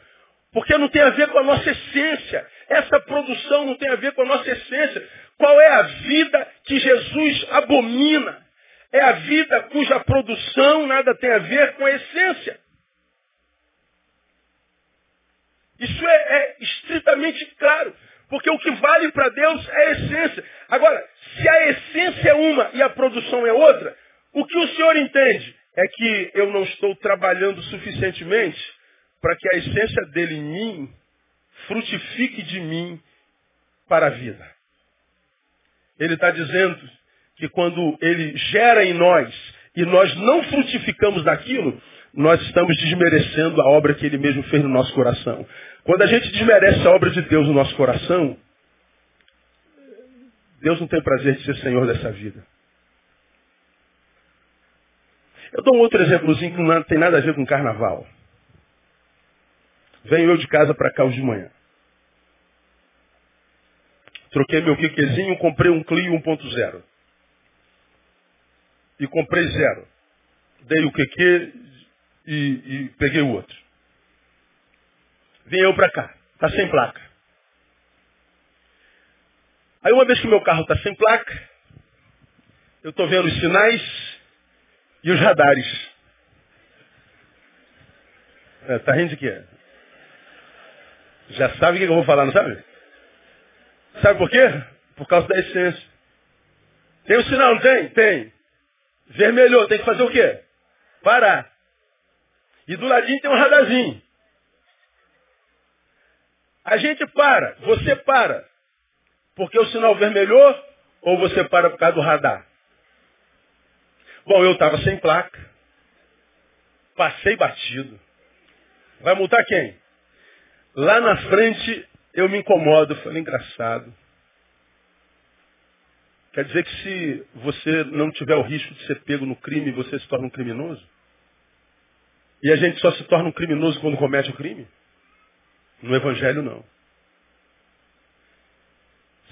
Porque não tem a ver com a nossa essência. Essa produção não tem a ver com a nossa essência. Qual é a vida que Jesus abomina? É a vida cuja produção nada tem a ver com a essência. Isso é, é estritamente claro. Porque o que vale para Deus é a essência. Agora, se a essência é uma e a produção é outra, o que o Senhor entende? é que eu não estou trabalhando suficientemente para que a essência dele em mim frutifique de mim para a vida. Ele está dizendo que quando ele gera em nós e nós não frutificamos daquilo, nós estamos desmerecendo a obra que ele mesmo fez no nosso coração. Quando a gente desmerece a obra de Deus no nosso coração, Deus não tem prazer de ser Senhor dessa vida. Eu dou um outro exemplozinho que não tem nada a ver com carnaval. Venho eu de casa para cá hoje de manhã. Troquei meu Kikezinho, comprei um Clio 1.0. E comprei zero. Dei o QQ e, e peguei o outro. Vim eu para cá. Está sem placa. Aí uma vez que meu carro está sem placa, eu estou vendo os sinais e os radares. É, tá rindo de quê? Já sabe o que eu vou falar, não sabe? Sabe por quê? Por causa da essência. Tem o um sinal, não tem? Tem. Vermelhou, tem que fazer o quê? Parar. E do ladinho tem um radarzinho. A gente para, você para. Porque o sinal vermelhou ou você para por causa do radar? Bom, eu estava sem placa. Passei batido. Vai multar quem? Lá na frente eu me incomodo. Falei, engraçado. Quer dizer que se você não tiver o risco de ser pego no crime, você se torna um criminoso? E a gente só se torna um criminoso quando comete o crime? No Evangelho, não.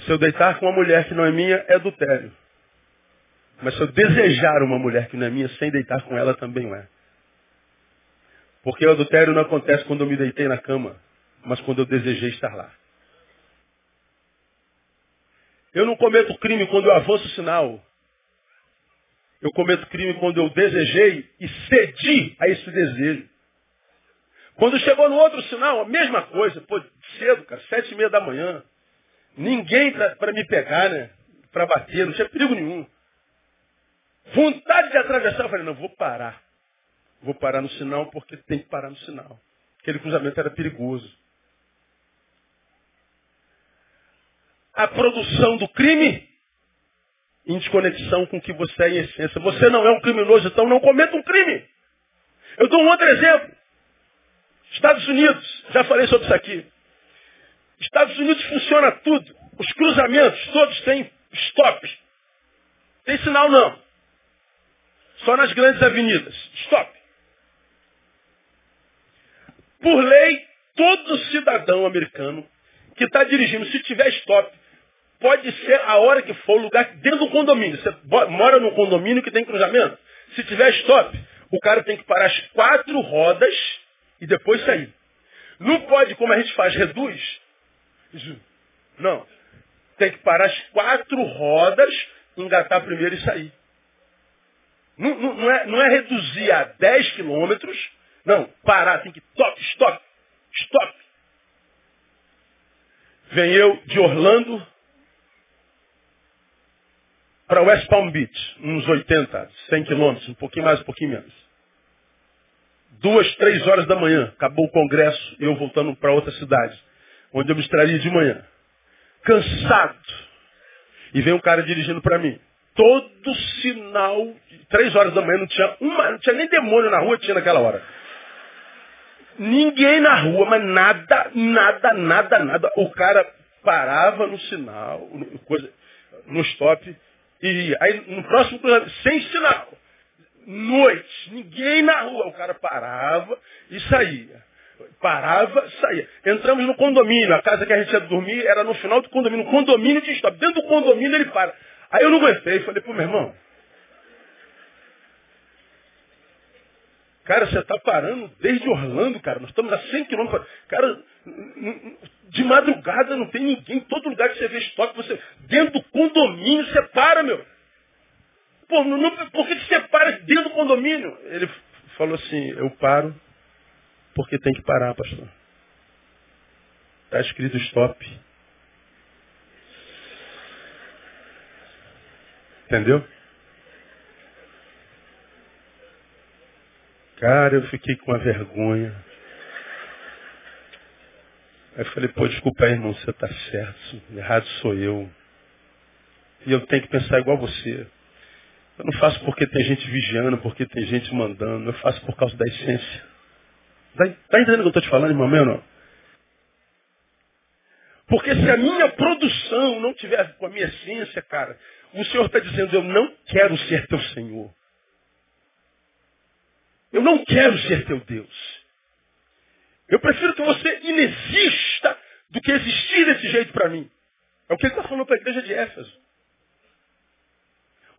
Se eu deitar com uma mulher que não é minha, é adultério. Mas se eu desejar uma mulher que não é minha sem deitar com ela, também é. Porque o adultério não acontece quando eu me deitei na cama, mas quando eu desejei estar lá. Eu não cometo crime quando eu avanço o sinal. Eu cometo crime quando eu desejei e cedi a esse desejo. Quando chegou no outro sinal, a mesma coisa. Pô, cedo, cara, sete e meia da manhã. Ninguém para me pegar, né? Para bater, não tinha perigo nenhum. Vontade de atravessar, eu falei, não, vou parar. Vou parar no sinal porque tem que parar no sinal. Aquele cruzamento era perigoso. A produção do crime em desconexão com o que você é em essência. Você não é um criminoso, então não cometa um crime. Eu dou um outro exemplo. Estados Unidos, já falei sobre isso aqui. Estados Unidos funciona tudo. Os cruzamentos todos têm stop. Tem sinal não. Só nas grandes avenidas. Stop. Por lei, todo cidadão americano que está dirigindo, se tiver stop, pode ser a hora que for, o lugar dentro do condomínio. Você mora num condomínio que tem cruzamento. Se tiver stop, o cara tem que parar as quatro rodas e depois sair. Não pode, como a gente faz, reduz. Não. Tem que parar as quatro rodas, engatar primeiro e sair. Não, não, não, é, não é reduzir a 10 quilômetros. Não, parar, tem que stop, stop, stop. Vem eu de Orlando para West Palm Beach, uns 80, 100 quilômetros, um pouquinho mais, um pouquinho menos. Duas, três horas da manhã, acabou o congresso eu voltando para outra cidade, onde eu me extraria de manhã. Cansado. E vem um cara dirigindo para mim todo sinal. Três horas da manhã não tinha uma, não tinha nem demônio na rua, tinha naquela hora. Ninguém na rua, mas nada, nada, nada, nada. O cara parava no sinal, coisa, no stop, e. Aí no próximo sem sinal. Noite, ninguém na rua. O cara parava e saía. Parava, saía. Entramos no condomínio. A casa que a gente ia dormir era no final do condomínio. No condomínio de stop. Dentro do condomínio ele para. Aí eu não aguentei. Falei, pô, meu irmão. Cara, você está parando desde Orlando, cara. Nós estamos a 100 quilômetros. Cara, de madrugada não tem ninguém. Em todo lugar que você vê estoque, você. Dentro do condomínio, você para, meu. Pô, não, por que você para dentro do condomínio? Ele falou assim, eu paro porque tem que parar, pastor. Está escrito stop. Entendeu? Cara, eu fiquei com uma vergonha. Aí eu falei, pô, desculpa aí, irmão, você está certo. Errado sou eu. E eu tenho que pensar igual você. Eu não faço porque tem gente vigiando, porque tem gente mandando. Eu faço por causa da essência. Está tá entendendo o que eu estou te falando, irmão meu, não? Porque se a minha produção não tiver com a minha essência, cara, o Senhor está dizendo, eu não quero ser teu Senhor. Eu não quero ser teu Deus. Eu prefiro que você inexista do que existir desse jeito para mim. É o que ele está falando para a igreja de Éfeso.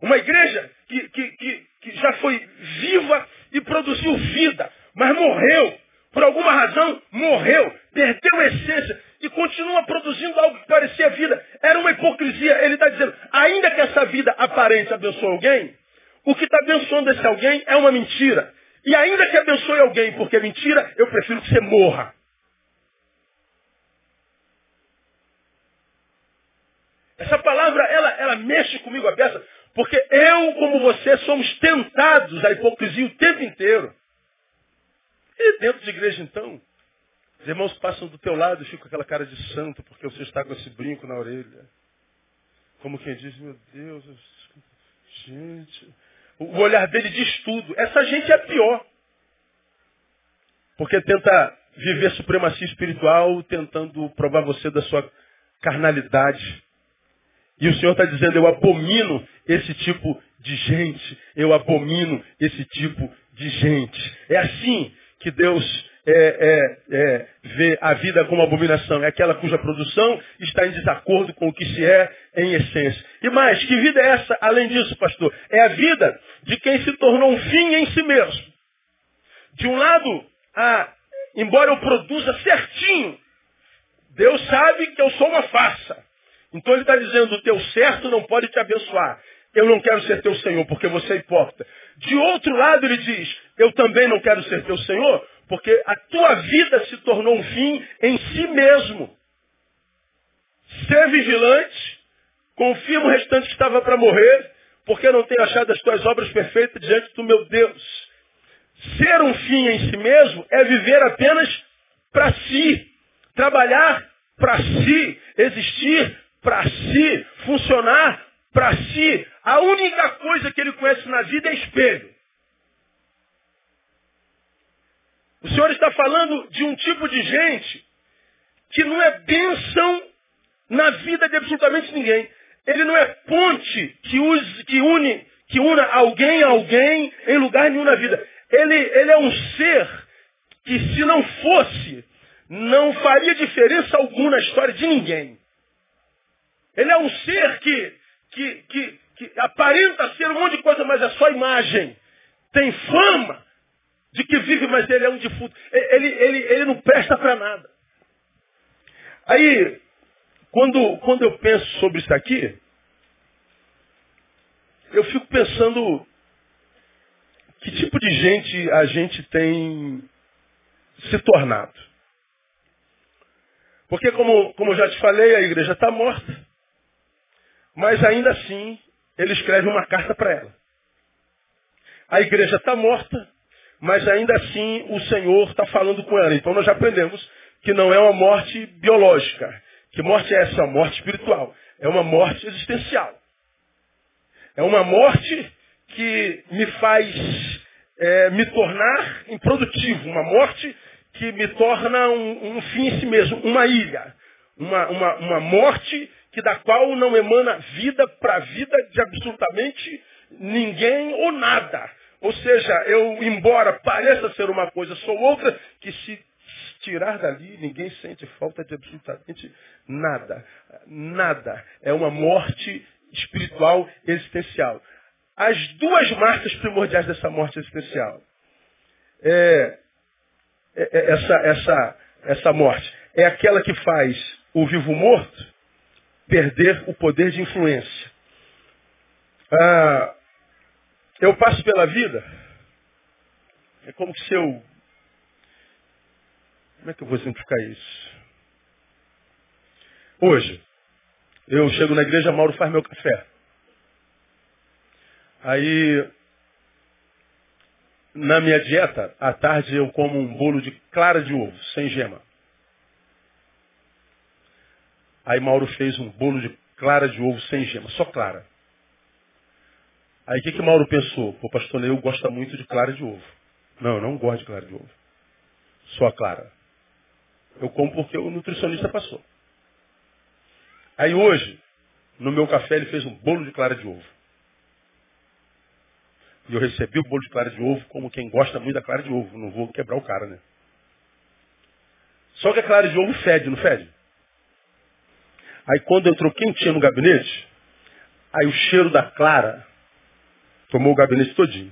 Uma igreja que, que, que, que já foi viva e produziu vida, mas morreu por alguma razão, morreu, perdeu a essência e continua produzindo algo que parecia vida. Era uma hipocrisia. Ele está dizendo, ainda que essa vida aparente abençoe alguém, o que está abençoando esse alguém é uma mentira. E ainda que abençoe alguém porque é mentira, eu prefiro que você morra. Essa palavra, ela, ela mexe comigo a porque eu, como você, somos tentados à hipocrisia o tempo inteiro. E dentro de igreja, então, os irmãos passam do teu lado e ficam com aquela cara de santo, porque você está com esse brinco na orelha. Como quem diz, meu Deus, gente. O olhar dele diz tudo. Essa gente é pior. Porque tenta viver supremacia espiritual, tentando provar você da sua carnalidade. E o Senhor está dizendo, eu abomino esse tipo de gente. Eu abomino esse tipo de gente. É assim que Deus é, é, é, vê a vida como abominação. É aquela cuja produção está em desacordo com o que se é em essência. E mais, que vida é essa, além disso, pastor? É a vida de quem se tornou um fim em si mesmo. De um lado, a, embora eu produza certinho, Deus sabe que eu sou uma farsa. Então ele está dizendo, o teu certo não pode te abençoar. Eu não quero ser teu Senhor, porque você é hipócrita. De outro lado, ele diz, eu também não quero ser teu Senhor, porque a tua vida se tornou um fim em si mesmo. Ser vigilante, confirma o restante que estava para morrer, porque não tenho achado as tuas obras perfeitas diante do meu Deus. Ser um fim em si mesmo é viver apenas para si, trabalhar para si, existir para si, funcionar para si, a única coisa que ele conhece na vida é espelho. O Senhor está falando de um tipo de gente que não é bênção na vida de absolutamente ninguém. Ele não é ponte que, use, que une, que una alguém a alguém em lugar nenhum na vida. Ele, ele é um ser que se não fosse, não faria diferença alguma na história de ninguém. Ele é um ser que que, que, que aparenta ser um monte de coisa, mas é só imagem. Tem fama de que vive, mas ele é um defunto. Ele, ele, ele não presta para nada. Aí, quando, quando eu penso sobre isso aqui, eu fico pensando que tipo de gente a gente tem se tornado. Porque, como, como eu já te falei, a igreja está morta. Mas ainda assim, ele escreve uma carta para ela. A igreja está morta, mas ainda assim o Senhor está falando com ela. Então nós já aprendemos que não é uma morte biológica. Que morte é essa? Uma morte espiritual. É uma morte existencial. É uma morte que me faz é, me tornar improdutivo. Uma morte que me torna um, um fim em si mesmo, uma ilha. Uma, uma, uma morte que da qual não emana vida para vida de absolutamente ninguém ou nada. Ou seja, eu, embora pareça ser uma coisa, sou outra, que se tirar dali, ninguém sente falta de absolutamente nada. Nada. É uma morte espiritual existencial. As duas marcas primordiais dessa morte existencial. É, é, é essa, essa, essa morte é aquela que faz o vivo morto perder o poder de influência. Ah, eu passo pela vida, é como se eu. Como é que eu vou simplificar isso? Hoje, eu chego na igreja, Mauro faz meu café. Aí, na minha dieta, à tarde eu como um bolo de clara de ovo, sem gema. Aí Mauro fez um bolo de clara de ovo sem gema, só clara. Aí o que, que Mauro pensou? Pô, pastor Leo gosta muito de clara de ovo. Não, eu não gosto de clara de ovo. Só a clara. Eu como porque o nutricionista passou. Aí hoje, no meu café, ele fez um bolo de clara de ovo. E eu recebi o bolo de clara de ovo como quem gosta muito da clara de ovo. Não vou quebrar o cara, né? Só que a clara de ovo fede, não fede? Aí quando entrou quem tinha no gabinete, aí o cheiro da clara Tomou o gabinete todinho.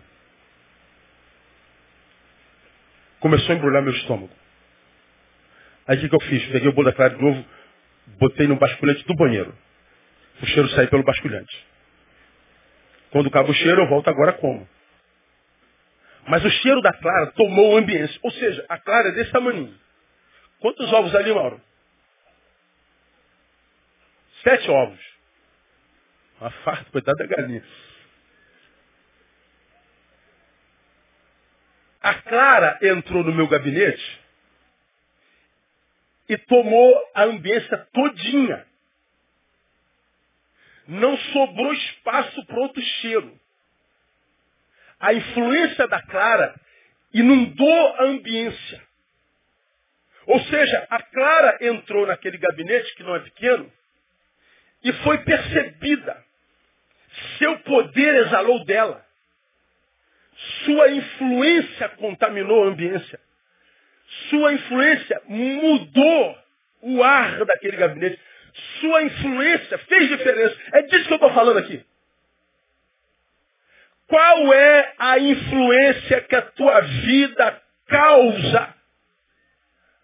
Começou a embrulhar meu estômago. Aí o que, que eu fiz? Peguei o bolo da clara de novo, botei no basculhante do banheiro. O cheiro saiu pelo basculhante. Quando acaba o cheiro, eu volto agora como. Mas o cheiro da clara tomou o ambiente. Ou seja, a clara é desse tamanho. Quantos ovos ali, Mauro? Sete ovos. Uma farta, coitada da galinha. A Clara entrou no meu gabinete e tomou a ambiência todinha. Não sobrou espaço para outro cheiro. A influência da Clara inundou a ambiência. Ou seja, a Clara entrou naquele gabinete, que não é pequeno, e foi percebida. Seu poder exalou dela. Sua influência contaminou a ambiência. Sua influência mudou o ar daquele gabinete. Sua influência fez diferença. É disso que eu estou falando aqui. Qual é a influência que a tua vida causa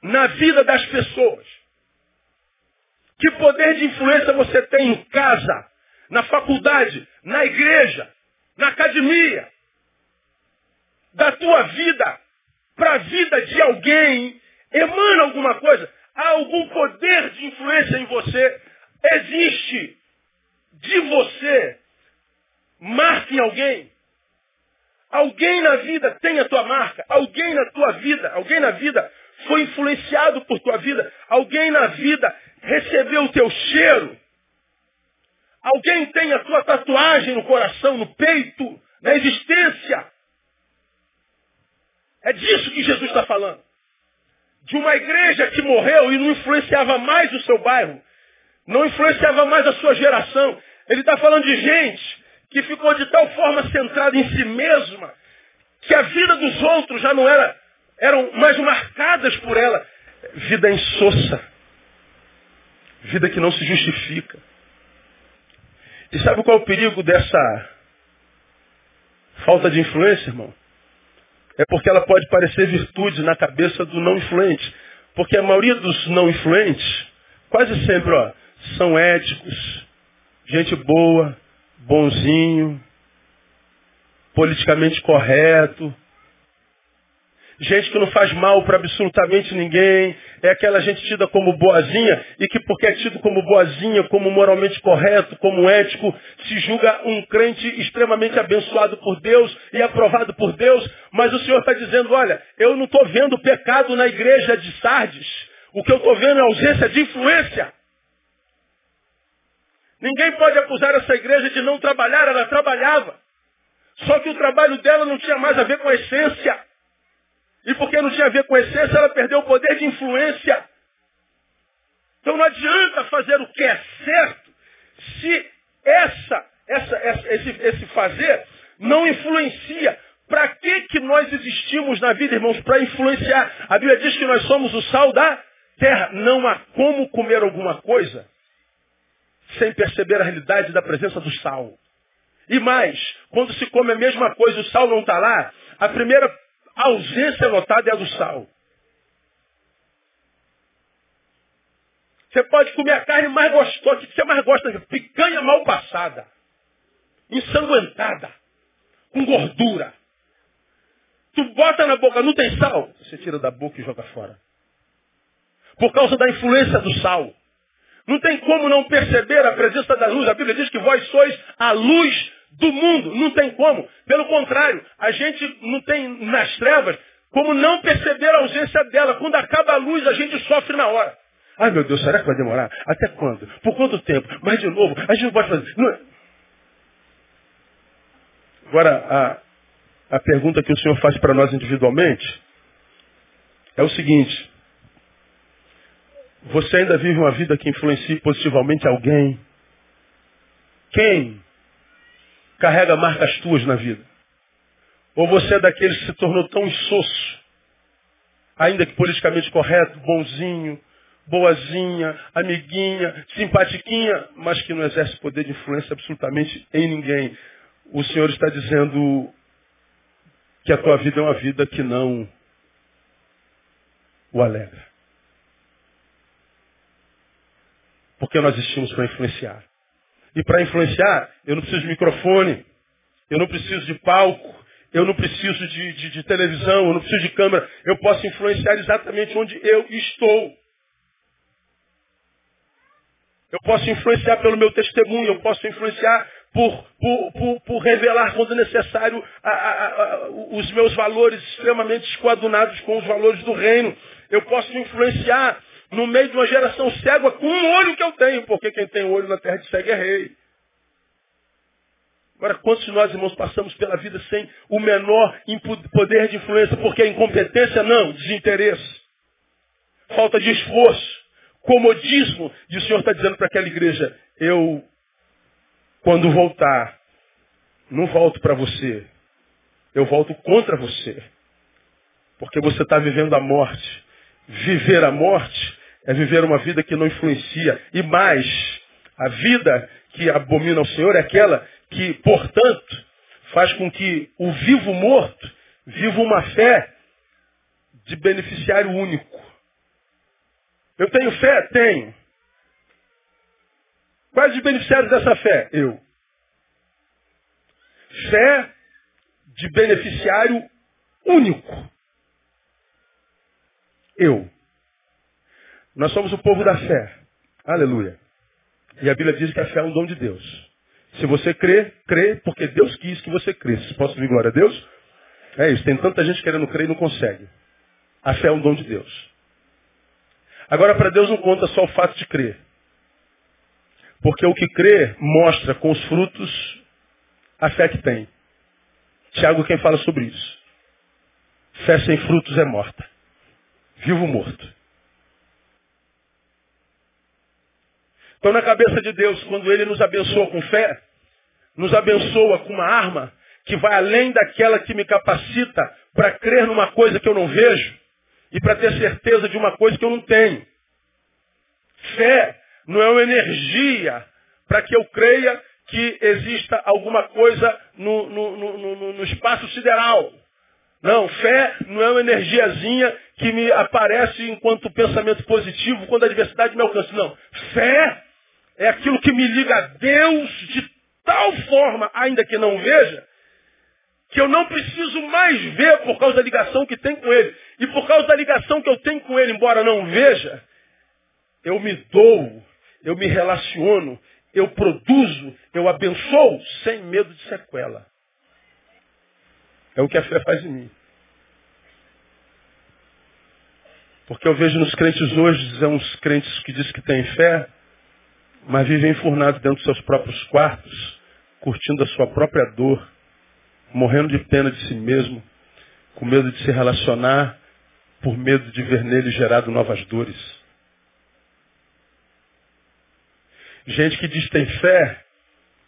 na vida das pessoas? Que poder de influência você tem em casa, na faculdade, na igreja, na academia, da tua vida para a vida de alguém, emana alguma coisa, há algum poder de influência em você, existe de você, marca em alguém. Alguém na vida tem a tua marca, alguém na tua vida, alguém na vida foi influenciado por tua vida, alguém na vida recebeu o teu cheiro, alguém tem a tua tatuagem no coração, no peito, na existência. É disso que Jesus está falando. De uma igreja que morreu e não influenciava mais o seu bairro, não influenciava mais a sua geração. Ele está falando de gente que ficou de tal forma centrada em si mesma que a vida dos outros já não era, eram mais marcadas por ela. Vida insossa. Vida que não se justifica. E sabe qual é o perigo dessa falta de influência, irmão? É porque ela pode parecer virtude na cabeça do não influente. Porque a maioria dos não influentes, quase sempre, ó, são éticos, gente boa, bonzinho, politicamente correto, gente que não faz mal para absolutamente ninguém, é aquela gente tida como boazinha e que porque é tido como boazinha, como moralmente correto, como ético, se julga um crente extremamente abençoado por Deus e aprovado por Deus, mas o Senhor está dizendo, olha, eu não estou vendo pecado na igreja de Sardes, o que eu estou vendo é ausência de influência. Ninguém pode acusar essa igreja de não trabalhar, ela trabalhava. Só que o trabalho dela não tinha mais a ver com a essência. E porque não tinha a ver com essência, ela perdeu o poder de influência. Então não adianta fazer o que é certo se essa, essa, essa esse, esse fazer não influencia. Para que, que nós existimos na vida, irmãos? Para influenciar. A Bíblia diz que nós somos o sal da terra. Não há como comer alguma coisa sem perceber a realidade da presença do sal. E mais, quando se come a mesma coisa o sal não está lá, a primeira ausência notada é a do sal. Você pode comer a carne mais gostosa. O que você mais gosta? Picanha mal passada. Ensanguentada. Com gordura. Tu bota na boca, não tem sal? Você tira da boca e joga fora. Por causa da influência do sal. Não tem como não perceber a presença da luz. A Bíblia diz que vós sois a luz do mundo. Não tem como. Pelo contrário, a gente não tem nas trevas como não perceber a ausência dela. Quando acaba a luz, a gente sofre na hora. Ai meu Deus, será que vai demorar? Até quando? Por quanto tempo? Mas de novo, a gente não pode fazer. Não... É- Agora, a, a pergunta que o Senhor faz para nós individualmente é o seguinte. Você ainda vive uma vida que influencia positivamente alguém? Quem carrega marcas tuas na vida? Ou você é daqueles que se tornou tão insosso, ainda que politicamente correto, bonzinho, boazinha, amiguinha, simpatiquinha, mas que não exerce poder de influência absolutamente em ninguém. O Senhor está dizendo que a tua vida é uma vida que não o alegra. Porque nós existimos para influenciar. E para influenciar, eu não preciso de microfone, eu não preciso de palco, eu não preciso de, de, de televisão, eu não preciso de câmera. Eu posso influenciar exatamente onde eu estou. Eu posso influenciar pelo meu testemunho, eu posso influenciar por, por, por, por revelar, quando necessário, a, a, a, os meus valores extremamente esquadunados com os valores do reino. Eu posso influenciar no meio de uma geração cega com um olho que eu tenho, porque quem tem olho na terra de cego é rei. Agora, quantos de nós, irmãos, passamos pela vida sem o menor poder de influência? Porque a incompetência, não, desinteresse. Falta de esforço comodismo. E o Senhor está dizendo para aquela igreja, eu, quando voltar, não volto para você. Eu volto contra você. Porque você está vivendo a morte. Viver a morte é viver uma vida que não influencia. E mais, a vida que abomina ao Senhor é aquela que, portanto, faz com que o vivo morto viva uma fé de beneficiário único. Eu tenho fé? Tenho. Quais os beneficiários dessa fé? Eu. Fé de beneficiário único. Eu. Nós somos o povo da fé. Aleluia. E a Bíblia diz que a fé é um dom de Deus. Se você crê, crê porque Deus quis que você cresça. Posso dizer glória a Deus? É isso. Tem tanta gente querendo crer e não consegue. A fé é um dom de Deus. Agora, para Deus não conta só o fato de crer. Porque o que crê mostra com os frutos a fé que tem. Tiago quem fala sobre isso. Fé sem frutos é morta. Vivo morto. Então na cabeça de Deus, quando Ele nos abençoa com fé, nos abençoa com uma arma que vai além daquela que me capacita para crer numa coisa que eu não vejo, e para ter certeza de uma coisa que eu não tenho. Fé não é uma energia para que eu creia que exista alguma coisa no, no, no, no, espaço sideral. Não, fé não é uma energiazinha que me aparece enquanto pensamento positivo quando a adversidade me alcança. Não. Fé é aquilo que me liga a Deus de tal forma, ainda que não veja, que eu não preciso mais ver por causa da ligação que tem com Ele. E por causa da ligação que eu tenho com Ele, embora não veja, eu me dou, eu me relaciono, eu produzo, eu abençoo sem medo de sequela. É o que a fé faz em mim. Porque eu vejo nos crentes hoje, são uns crentes que dizem que têm fé, mas vivem enfurnados dentro dos seus próprios quartos, curtindo a sua própria dor, morrendo de pena de si mesmo, com medo de se relacionar, por medo de ver nele gerado novas dores. Gente que diz tem fé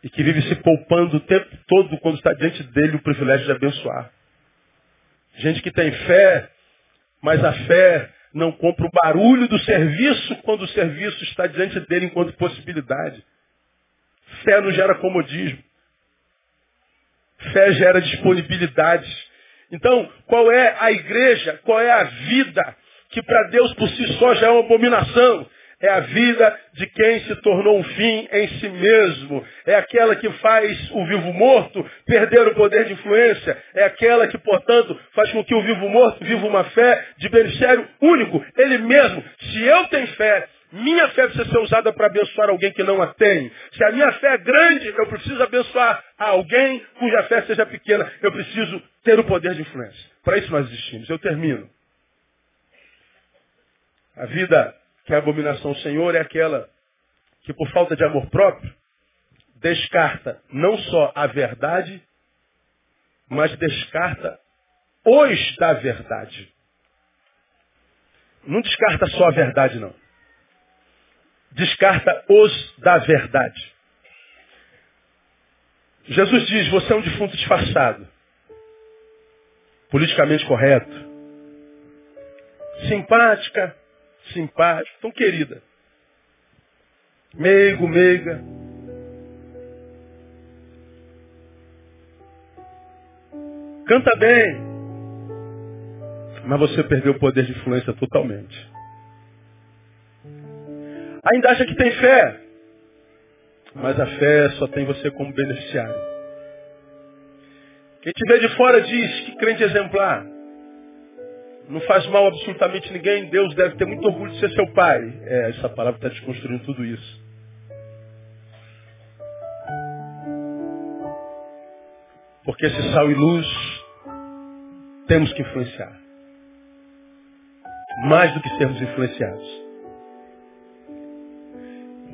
e que vive se poupando o tempo todo quando está diante dele o privilégio de abençoar. Gente que tem fé, mas a fé não compra o barulho do serviço quando o serviço está diante dele enquanto possibilidade. Fé não gera comodismo. Fé gera disponibilidade. Então, qual é a igreja, qual é a vida que para Deus por si só já é uma abominação? É a vida de quem se tornou um fim em si mesmo. É aquela que faz o vivo morto perder o poder de influência. É aquela que, portanto, faz com que o vivo morto viva uma fé de beneficiário único. Ele mesmo. Se eu tenho fé, minha fé precisa ser usada para abençoar alguém que não a tem. Se a minha fé é grande, eu preciso abençoar alguém cuja fé seja pequena. Eu preciso ter o poder de influência. Para isso nós existimos. Eu termino. A vida que a abominação ao Senhor é aquela que, por falta de amor próprio, descarta não só a verdade, mas descarta os da verdade. Não descarta só a verdade, não. Descarta os da verdade. Jesus diz: Você é um defunto disfarçado, politicamente correto, simpática, simpático, tão querida. Meigo, meiga. Canta bem. Mas você perdeu o poder de influência totalmente. Ainda acha que tem fé. Mas a fé só tem você como beneficiário. Quem te vê de fora diz que crente exemplar não faz mal absolutamente ninguém, Deus deve ter muito orgulho de ser seu pai. É, essa palavra está desconstruindo tudo isso. Porque esse sal e luz temos que influenciar. Mais do que sermos influenciados.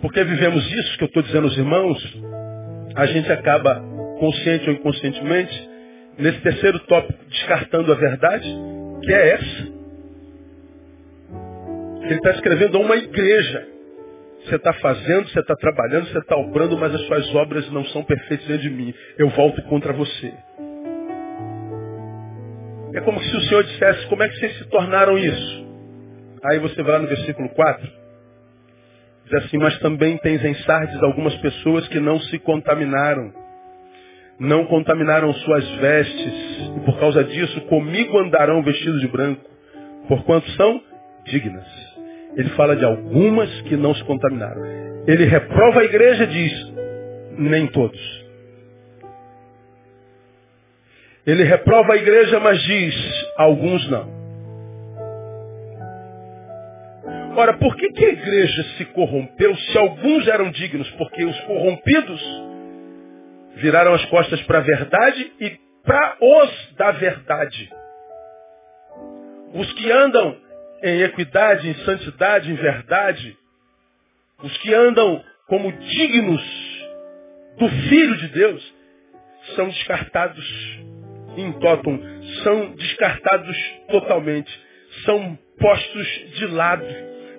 Porque vivemos isso que eu estou dizendo aos irmãos, a gente acaba, consciente ou inconscientemente, nesse terceiro tópico, descartando a verdade, que é essa. Ele está escrevendo a uma igreja. Você está fazendo, você está trabalhando, você está obrando, mas as suas obras não são perfeitas diante de mim. Eu volto contra você. É como se o Senhor dissesse, como é que vocês se tornaram isso? Aí você vai lá no versículo 4. Diz assim, mas também tens em Sardes algumas pessoas que não se contaminaram não contaminaram suas vestes, e por causa disso comigo andarão vestidos de branco, porquanto são dignas. Ele fala de algumas que não se contaminaram. Ele reprova a igreja e diz, nem todos. Ele reprova a igreja, mas diz, alguns não. Ora, por que, que a igreja se corrompeu se alguns eram dignos? Porque os corrompidos viraram as costas para a verdade e para os da verdade. Os que andam em equidade, em santidade, em verdade, os que andam como dignos do Filho de Deus, são descartados em totum, são descartados totalmente, são postos de lado,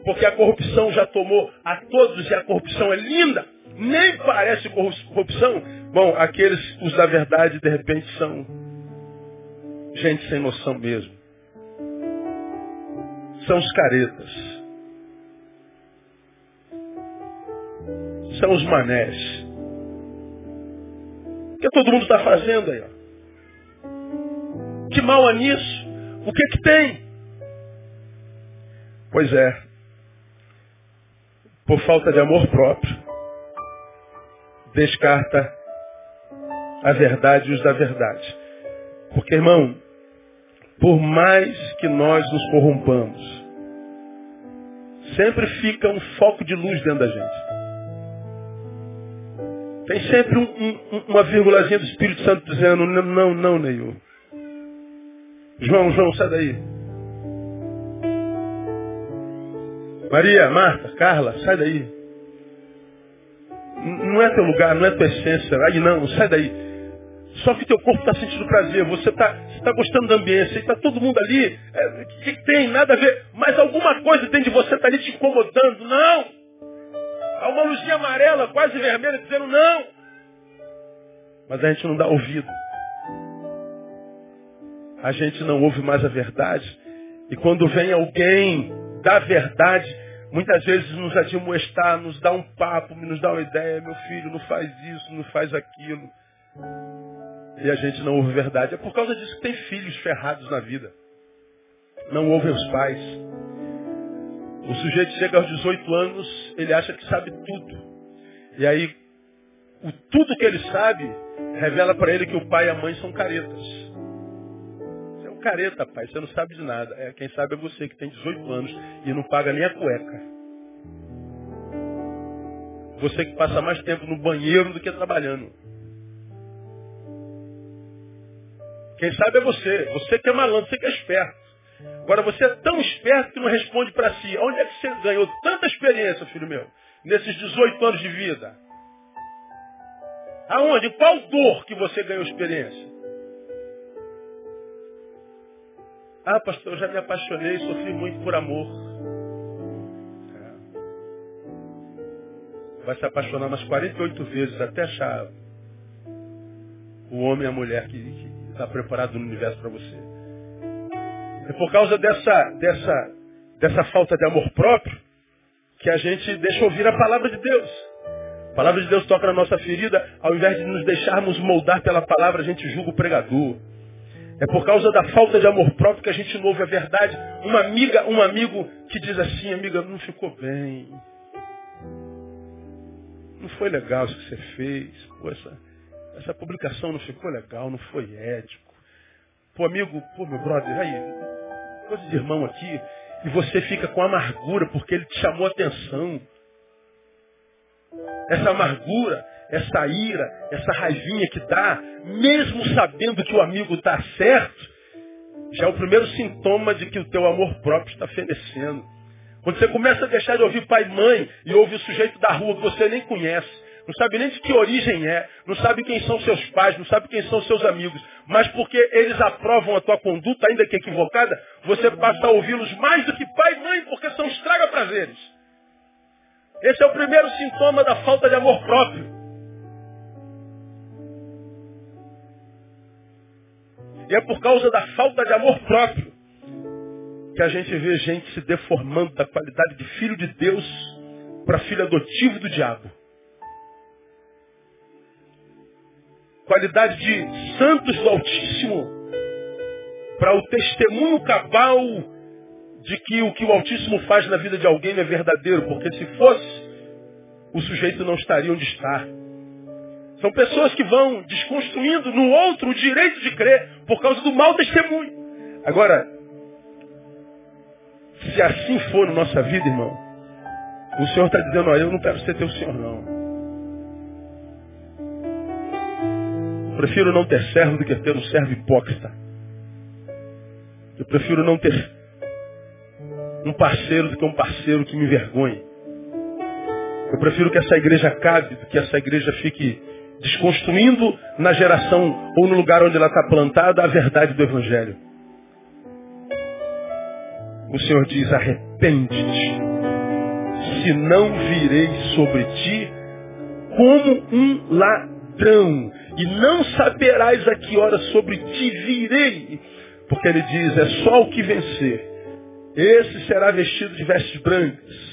porque a corrupção já tomou a todos e a corrupção é linda, nem parece corrupção, Bom, aqueles, os da verdade, de repente são gente sem noção mesmo. São os caretas. São os manés. O que todo mundo está fazendo aí? Ó? Que mal há nisso? O que que tem? Pois é. Por falta de amor próprio, descarta a verdade e os da verdade. Porque, irmão, por mais que nós nos corrompamos, sempre fica um foco de luz dentro da gente. Tem sempre um, um, uma vírgulazinha do Espírito Santo dizendo, não, não, não, Neil. João, João, sai daí. Maria, Marta, Carla, sai daí. Não é teu lugar, não é tua essência. Aí não, sai daí. Só que teu corpo está sentindo prazer, você está tá gostando da ambiência, está todo mundo ali. O é, que, que, tem? Nada a ver. Mas alguma coisa dentro de você está ali te incomodando. Não! Há uma luzinha amarela, quase vermelha, dizendo não. Mas a gente não dá ouvido. A gente não ouve mais a verdade. E quando vem alguém da verdade, muitas vezes nos admoestar, nos dá um papo, nos dá uma ideia, meu filho, não faz isso, não faz aquilo. E a gente não ouve verdade. É por causa disso que tem filhos ferrados na vida. Não ouvem os pais. O sujeito chega aos 18 anos, ele acha que sabe tudo. E aí, o tudo que ele sabe revela para ele que o pai e a mãe são caretas careta, pai. Você não sabe de nada. É, quem sabe é você que tem 18 anos e não paga nem a cueca. Você que passa mais tempo no banheiro do que trabalhando. Quem sabe é você. Você que é malandro, você que é esperto. Agora você é tão esperto que não responde para si. Onde é que você ganhou tanta experiência, filho meu? Nesses 18 anos de vida. Aonde? Qual dor que você ganhou experiência? Ah, pastor, eu já me apaixonei, sofri muito por amor. É. Vai se apaixonar umas 48 vezes até achar o homem e a mulher que está preparado no universo para você. É por causa dessa, dessa, dessa falta de amor próprio que a gente deixa ouvir a palavra de Deus. A palavra de Deus toca na nossa ferida, ao invés de nos deixarmos moldar pela palavra, a gente julga o pregador. É por causa da falta de amor próprio que a gente não ouve a verdade. Uma amiga, um amigo que diz assim, amiga, não ficou bem. Não foi legal isso que você fez. Pô, essa, essa publicação não ficou legal, não foi ético. Pô, amigo, pô, meu brother, aí, coisa de irmão aqui, e você fica com amargura porque ele te chamou a atenção. Essa amargura essa ira, essa raivinha que dá, mesmo sabendo que o amigo está certo, já é o primeiro sintoma de que o teu amor próprio está fenecendo. Quando você começa a deixar de ouvir pai e mãe e ouve o sujeito da rua que você nem conhece, não sabe nem de que origem é, não sabe quem são seus pais, não sabe quem são seus amigos, mas porque eles aprovam a tua conduta, ainda que equivocada, você passa a ouvi-los mais do que pai e mãe, porque são estraga-prazeres. Esse é o primeiro sintoma da falta de amor próprio. E é por causa da falta de amor próprio que a gente vê gente se deformando da qualidade de filho de Deus para filho adotivo do diabo. Qualidade de santos do Altíssimo para o testemunho cabal de que o que o Altíssimo faz na vida de alguém é verdadeiro, porque se fosse, o sujeito não estaria onde está. São pessoas que vão desconstruindo no outro o direito de crer por causa do mau testemunho. Agora, se assim for na nossa vida, irmão, o Senhor está dizendo, olha, eu não quero ser teu Senhor, não. prefiro não ter servo do que ter um servo hipócrita. Eu prefiro não ter um parceiro do que um parceiro que me envergonhe. Eu prefiro que essa igreja cabe do que essa igreja fique desconstruindo na geração ou no lugar onde ela está plantada a verdade do Evangelho. O Senhor diz, arrepende-te, se não virei sobre ti como um ladrão, e não saberás a que hora sobre ti virei. Porque ele diz, é só o que vencer. Esse será vestido de vestes brancas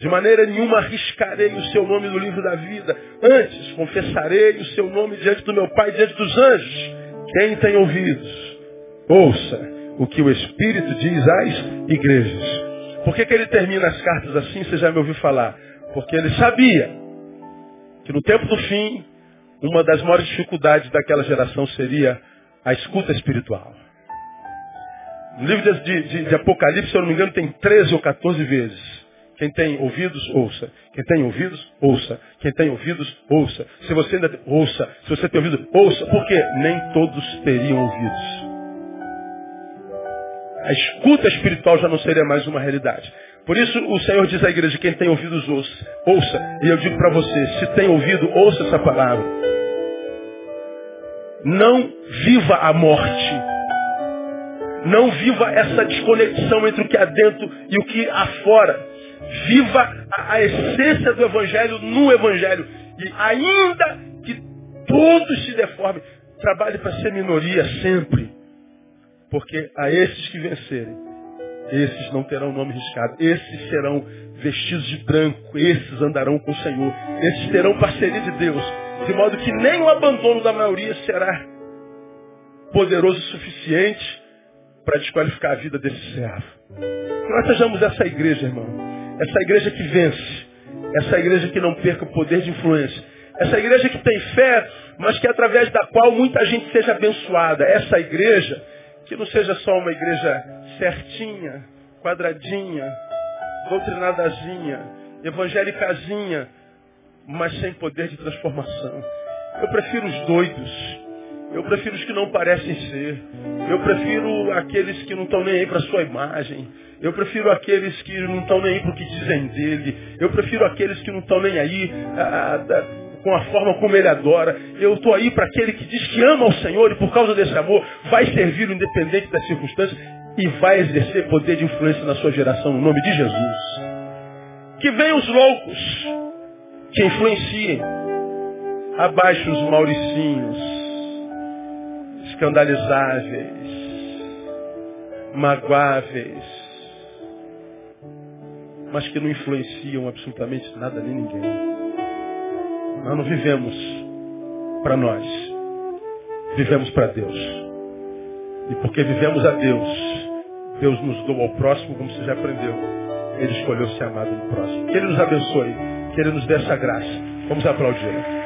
de maneira nenhuma arriscarei o seu nome no livro da vida. Antes, confessarei o seu nome diante do meu Pai, diante dos anjos. Quem tem ouvidos, ouça o que o Espírito diz às igrejas. Por que, que ele termina as cartas assim? Você já me ouviu falar. Porque ele sabia que no tempo do fim, uma das maiores dificuldades daquela geração seria a escuta espiritual. No livro de, de, de Apocalipse, se eu não me engano, tem 13 ou 14 vezes quem tem ouvidos, ouça. Quem tem ouvidos, ouça. Quem tem ouvidos, ouça. Se você ainda tem, ouça. Se você tem ouvido, ouça. Porque nem todos teriam ouvidos. A escuta espiritual já não seria mais uma realidade. Por isso o Senhor diz à igreja, quem tem ouvidos, ouça. Ouça. E eu digo para você, se tem ouvido, ouça essa palavra. Não viva a morte. Não viva essa desconexão entre o que há dentro e o que há fora. Viva a, a essência do Evangelho no Evangelho. E ainda que todos se deformem, trabalhe para ser minoria sempre. Porque a esses que vencerem, esses não terão nome riscado. Esses serão vestidos de branco. Esses andarão com o Senhor. Esses terão parceria de Deus. De modo que nem o abandono da maioria será poderoso o suficiente para desqualificar a vida desse servo. Que nós sejamos essa igreja, irmão. Essa igreja que vence. Essa igreja que não perca o poder de influência. Essa igreja que tem fé, mas que através da qual muita gente seja abençoada. Essa igreja que não seja só uma igreja certinha, quadradinha, doutrinadazinha, evangélicazinha, mas sem poder de transformação. Eu prefiro os doidos. Eu prefiro os que não parecem ser. Eu prefiro aqueles que não estão nem aí para a sua imagem. Eu prefiro aqueles que não estão nem aí para o que dizem dele. Eu prefiro aqueles que não estão nem aí ah, ah, com a forma como ele adora. Eu estou aí para aquele que diz que ama o Senhor e por causa desse amor vai servir independente das circunstâncias e vai exercer poder de influência na sua geração, no nome de Jesus. Que venham os loucos, que influenciem. Abaixo os mauricinhos, escandalizáveis, magoáveis, mas que não influenciam absolutamente nada nem ninguém. Nós não vivemos para nós, vivemos para Deus. E porque vivemos a Deus, Deus nos doa ao próximo, como você já aprendeu. Ele escolheu ser amado no próximo. Que Ele nos abençoe, que Ele nos dê essa graça. Vamos aplaudir.